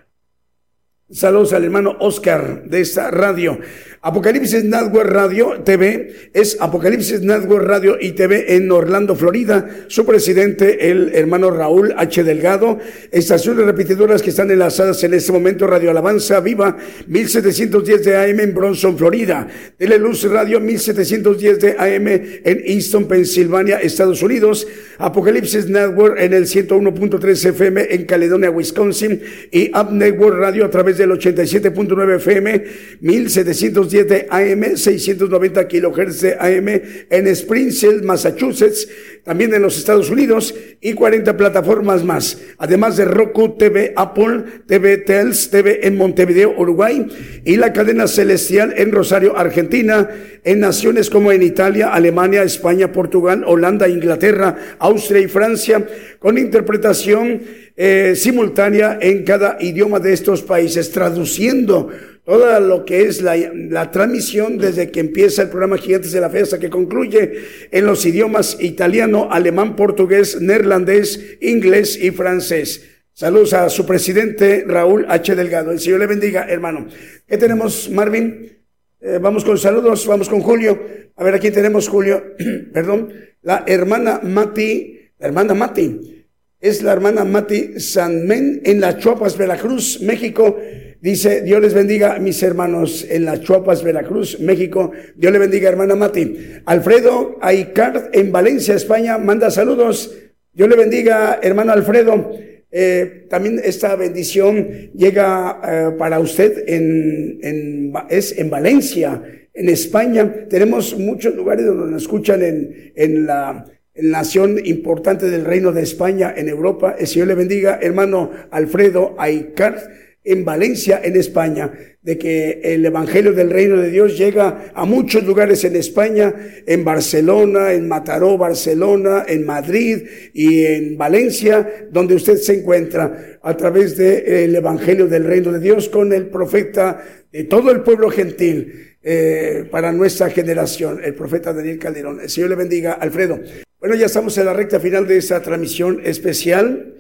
Saludos al hermano Oscar de esta radio. Apocalipsis Network Radio TV es Apocalipsis Network Radio y TV en Orlando, Florida. Su presidente, el hermano Raúl H. Delgado. Estaciones repetidoras que están enlazadas en este momento. Radio Alabanza Viva 1710 de AM en Bronson, Florida. Teleluz Radio 1710 de AM en Easton, Pensilvania, Estados Unidos. Apocalipsis Network en el 101.3 FM en Caledonia, Wisconsin. Y Up Network Radio a través del 87.9 FM 1710 610 de AM, 690 kilohertz de AM en Springfield, Massachusetts, también en los Estados Unidos y 40 plataformas más. Además de Roku TV, Apple TV, Tels TV en Montevideo, Uruguay y la cadena Celestial en Rosario, Argentina, en naciones como en Italia, Alemania, España, Portugal, Holanda, Inglaterra, Austria y Francia, con interpretación eh, simultánea en cada idioma de estos países, traduciendo todo lo que es la, la, transmisión desde que empieza el programa Gigantes de la Fe hasta que concluye en los idiomas italiano, alemán, portugués, neerlandés, inglés y francés. Saludos a su presidente Raúl H. Delgado. El Señor le bendiga, hermano. ¿Qué tenemos, Marvin? Eh, vamos con saludos, vamos con Julio. A ver, aquí tenemos Julio, perdón, la hermana Mati, la hermana Mati, es la hermana Mati Sanmen en Las Chuapas, Veracruz, México. Dice, Dios les bendiga, mis hermanos, en Las Chuapas, Veracruz, México. Dios le bendiga, hermana Mati. Alfredo Aicard, en Valencia, España, manda saludos. Dios le bendiga, hermano Alfredo. Eh, también esta bendición llega eh, para usted en, en, es en Valencia, en España. Tenemos muchos lugares donde nos escuchan en, en la nación importante del Reino de España, en Europa. El Señor le bendiga, hermano Alfredo Aicard en Valencia, en España, de que el Evangelio del Reino de Dios llega a muchos lugares en España, en Barcelona, en Mataró, Barcelona, en Madrid y en Valencia, donde usted se encuentra a través del Evangelio del Reino de Dios con el profeta de todo el pueblo gentil. Eh, para nuestra generación, el profeta Daniel Calderón. El Señor le bendiga, Alfredo. Bueno, ya estamos en la recta final de esta transmisión especial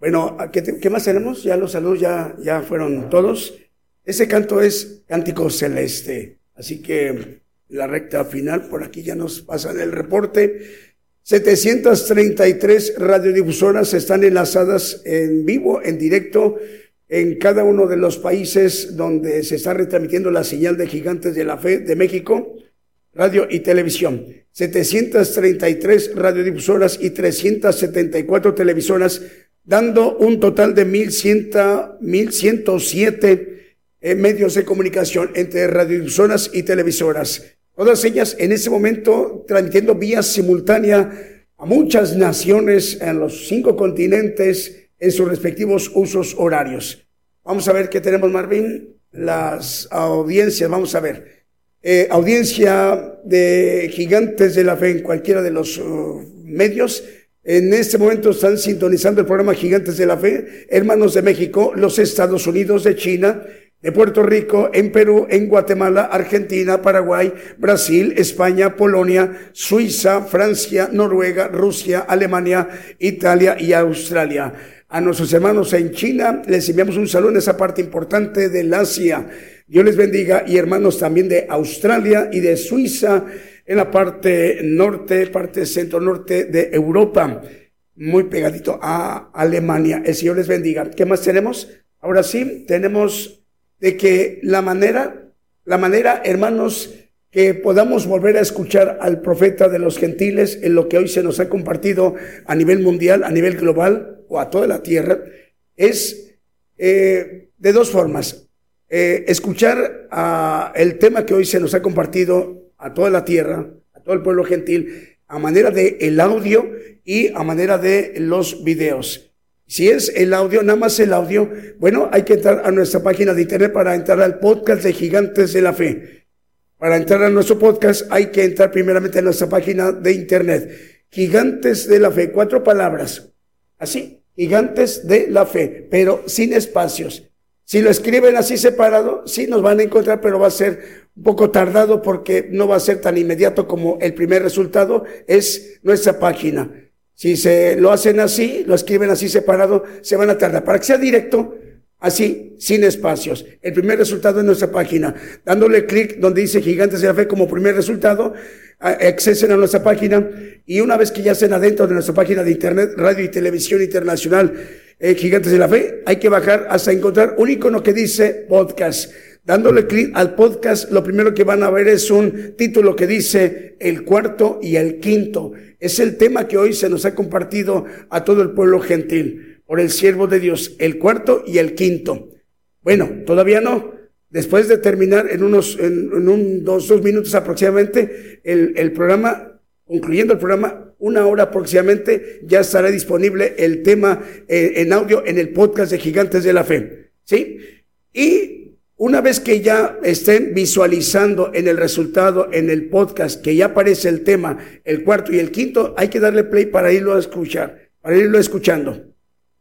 bueno, ¿qué, ¿qué, más tenemos? Ya los saludos ya, ya fueron todos. Ese canto es cántico celeste. Así que la recta final, por aquí ya nos pasan el reporte. 733 radiodifusoras están enlazadas en vivo, en directo, en cada uno de los países donde se está retransmitiendo la señal de Gigantes de la Fe de México, radio y televisión. 733 radiodifusoras y 374 televisoras dando un total de 1107 eh, medios de comunicación entre radiodifusoras y televisoras. Todas ellas en ese momento transmitiendo vía simultánea a muchas naciones en los cinco continentes en sus respectivos usos horarios. Vamos a ver qué tenemos, Marvin. Las audiencias, vamos a ver. Eh, audiencia de gigantes de la fe en cualquiera de los uh, medios en este momento están sintonizando el programa Gigantes de la Fe, hermanos de México, los Estados Unidos, de China, de Puerto Rico, en Perú, en Guatemala, Argentina, Paraguay, Brasil, España, Polonia, Suiza, Francia, Noruega, Rusia, Alemania, Italia y Australia. A nuestros hermanos en China les enviamos un saludo en esa parte importante del Asia. Dios les bendiga y hermanos también de Australia y de Suiza en la parte norte, parte centro-norte de Europa, muy pegadito a Alemania. El Señor les bendiga. ¿Qué más tenemos? Ahora sí, tenemos de que la manera, la manera, hermanos, que podamos volver a escuchar al profeta de los gentiles en lo que hoy se nos ha compartido a nivel mundial, a nivel global o a toda la tierra, es eh, de dos formas. Eh, escuchar a el tema que hoy se nos ha compartido a toda la tierra, a todo el pueblo gentil, a manera de el audio y a manera de los videos. Si es el audio, nada más el audio, bueno, hay que entrar a nuestra página de internet para entrar al podcast de Gigantes de la Fe. Para entrar a nuestro podcast hay que entrar primeramente a nuestra página de internet. Gigantes de la Fe, cuatro palabras. Así, Gigantes de la Fe, pero sin espacios. Si lo escriben así separado, sí nos van a encontrar, pero va a ser un poco tardado porque no va a ser tan inmediato como el primer resultado, es nuestra página. Si se lo hacen así, lo escriben así separado, se van a tardar. Para que sea directo, así, sin espacios. El primer resultado es nuestra página. Dándole clic donde dice Gigantes de la Fe como primer resultado, accesen a nuestra página y una vez que ya estén adentro de nuestra página de Internet, Radio y Televisión Internacional, eh, Gigantes de la Fe, hay que bajar hasta encontrar un icono que dice podcast. Dándole clic al podcast, lo primero que van a ver es un título que dice el cuarto y el quinto. Es el tema que hoy se nos ha compartido a todo el pueblo gentil por el siervo de Dios, el cuarto y el quinto. Bueno, todavía no. después de terminar en unos, en, un, dos, dos minutos aproximadamente, el, el programa, concluyendo el programa, una hora aproximadamente, ya estará disponible el tema eh, en audio en el podcast de Gigantes de la Fe. ¿Sí? Y una vez que ya estén visualizando en el resultado, en el podcast, que ya aparece el tema, el cuarto y el quinto, hay que darle play para irlo a escuchar, para irlo escuchando.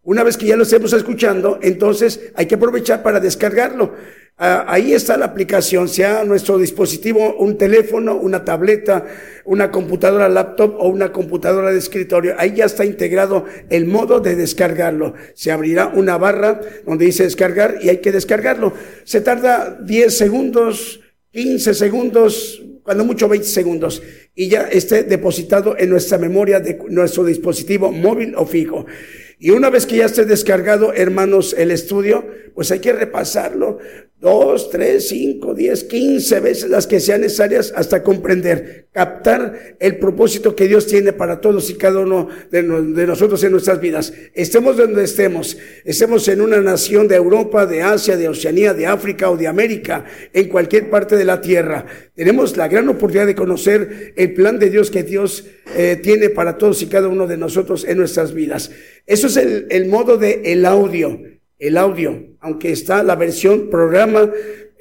Una vez que ya lo estemos escuchando, entonces hay que aprovechar para descargarlo. Ah, ahí está la aplicación, sea nuestro dispositivo, un teléfono, una tableta, una computadora laptop o una computadora de escritorio. Ahí ya está integrado el modo de descargarlo. Se abrirá una barra donde dice descargar y hay que descargarlo. Se tarda 10 segundos, 15 segundos, cuando mucho 20 segundos, y ya esté depositado en nuestra memoria de nuestro dispositivo móvil o fijo. Y una vez que ya esté descargado, hermanos, el estudio, pues hay que repasarlo dos, tres, cinco, diez, quince veces las que sean necesarias hasta comprender, captar el propósito que Dios tiene para todos y cada uno de, nosotros en nuestras vidas. Estemos donde estemos, estemos en una nación de Europa, de Asia, de Oceanía, de África o de América, en cualquier parte de la tierra. Tenemos la gran oportunidad de conocer el plan de Dios que Dios eh, tiene para todos y cada uno de nosotros en nuestras vidas. Eso es el, el modo de el audio el audio, aunque está la versión programa,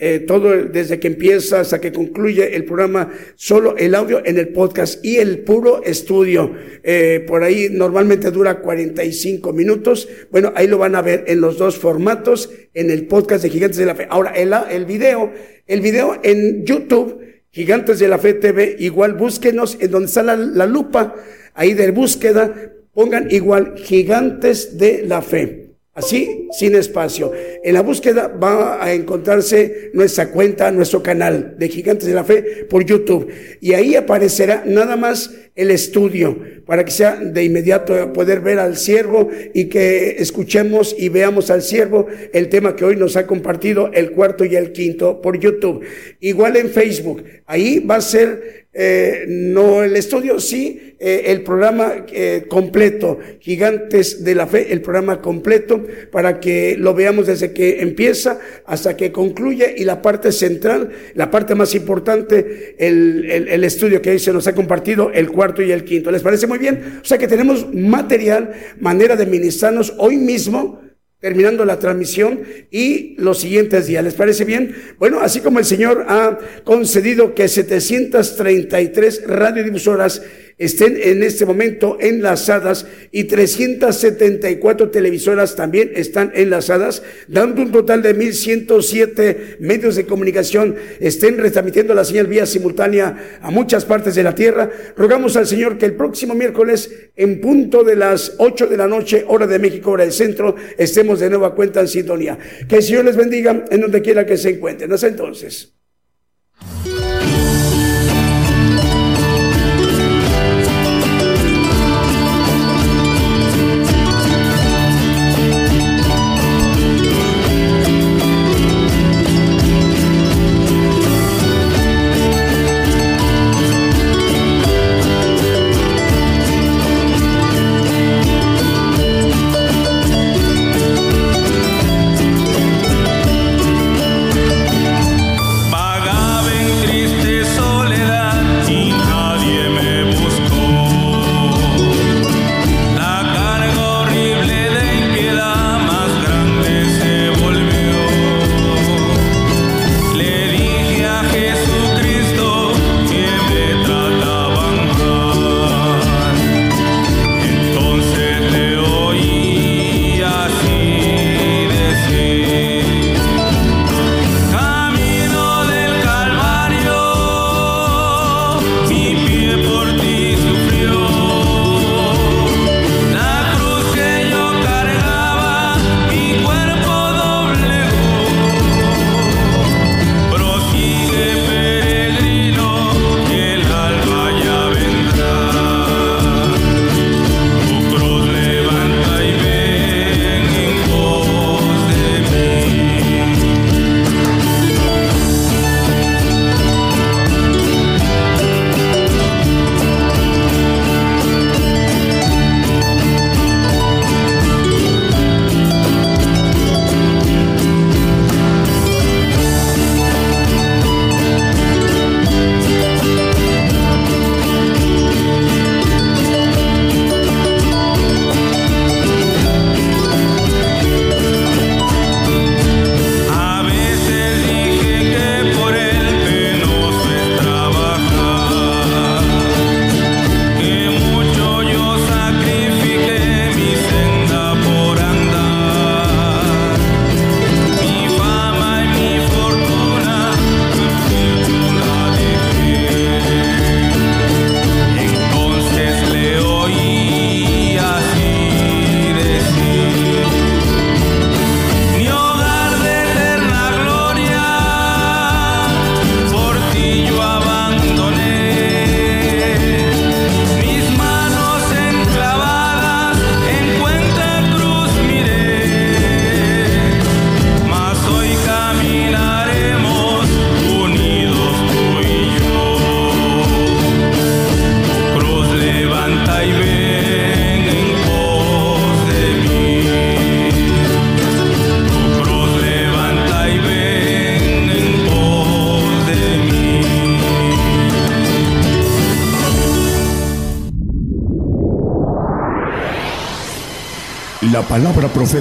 eh, todo desde que empieza hasta que concluye el programa, solo el audio en el podcast y el puro estudio. Eh, por ahí normalmente dura 45 minutos. Bueno, ahí lo van a ver en los dos formatos, en el podcast de Gigantes de la Fe. Ahora, el, el video, el video en YouTube, Gigantes de la Fe TV, igual búsquenos en donde está la, la lupa, ahí de búsqueda, pongan igual Gigantes de la Fe Así, sin espacio. En la búsqueda va a encontrarse nuestra cuenta, nuestro canal de Gigantes de la Fe por YouTube. Y ahí aparecerá nada más el estudio para que sea de inmediato poder ver al siervo y que escuchemos y veamos al siervo el tema que hoy nos ha compartido el cuarto y el quinto por YouTube. Igual en Facebook. Ahí va a ser eh, no el estudio, sí eh, el programa eh, completo, Gigantes de la Fe, el programa completo, para que lo veamos desde que empieza hasta que concluye y la parte central, la parte más importante, el, el, el estudio que hoy se nos ha compartido, el cuarto y el quinto. ¿Les parece muy bien? O sea que tenemos material, manera de ministrarnos hoy mismo terminando la transmisión y los siguientes días. ¿Les parece bien? Bueno, así como el Señor ha concedido que 733 radiodifusoras estén en este momento enlazadas y 374 televisoras también están enlazadas, dando un total de 1107 medios de comunicación estén retransmitiendo la señal vía simultánea a muchas partes de la tierra. Rogamos al Señor que el próximo miércoles en punto de las 8 de la noche, hora de México, hora del centro, estemos de nueva cuenta en sintonía. Que el Señor les bendiga en donde quiera que se encuentren. Hasta entonces.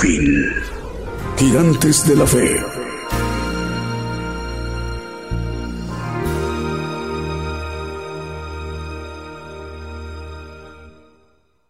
Fin. Gigantes de la fe.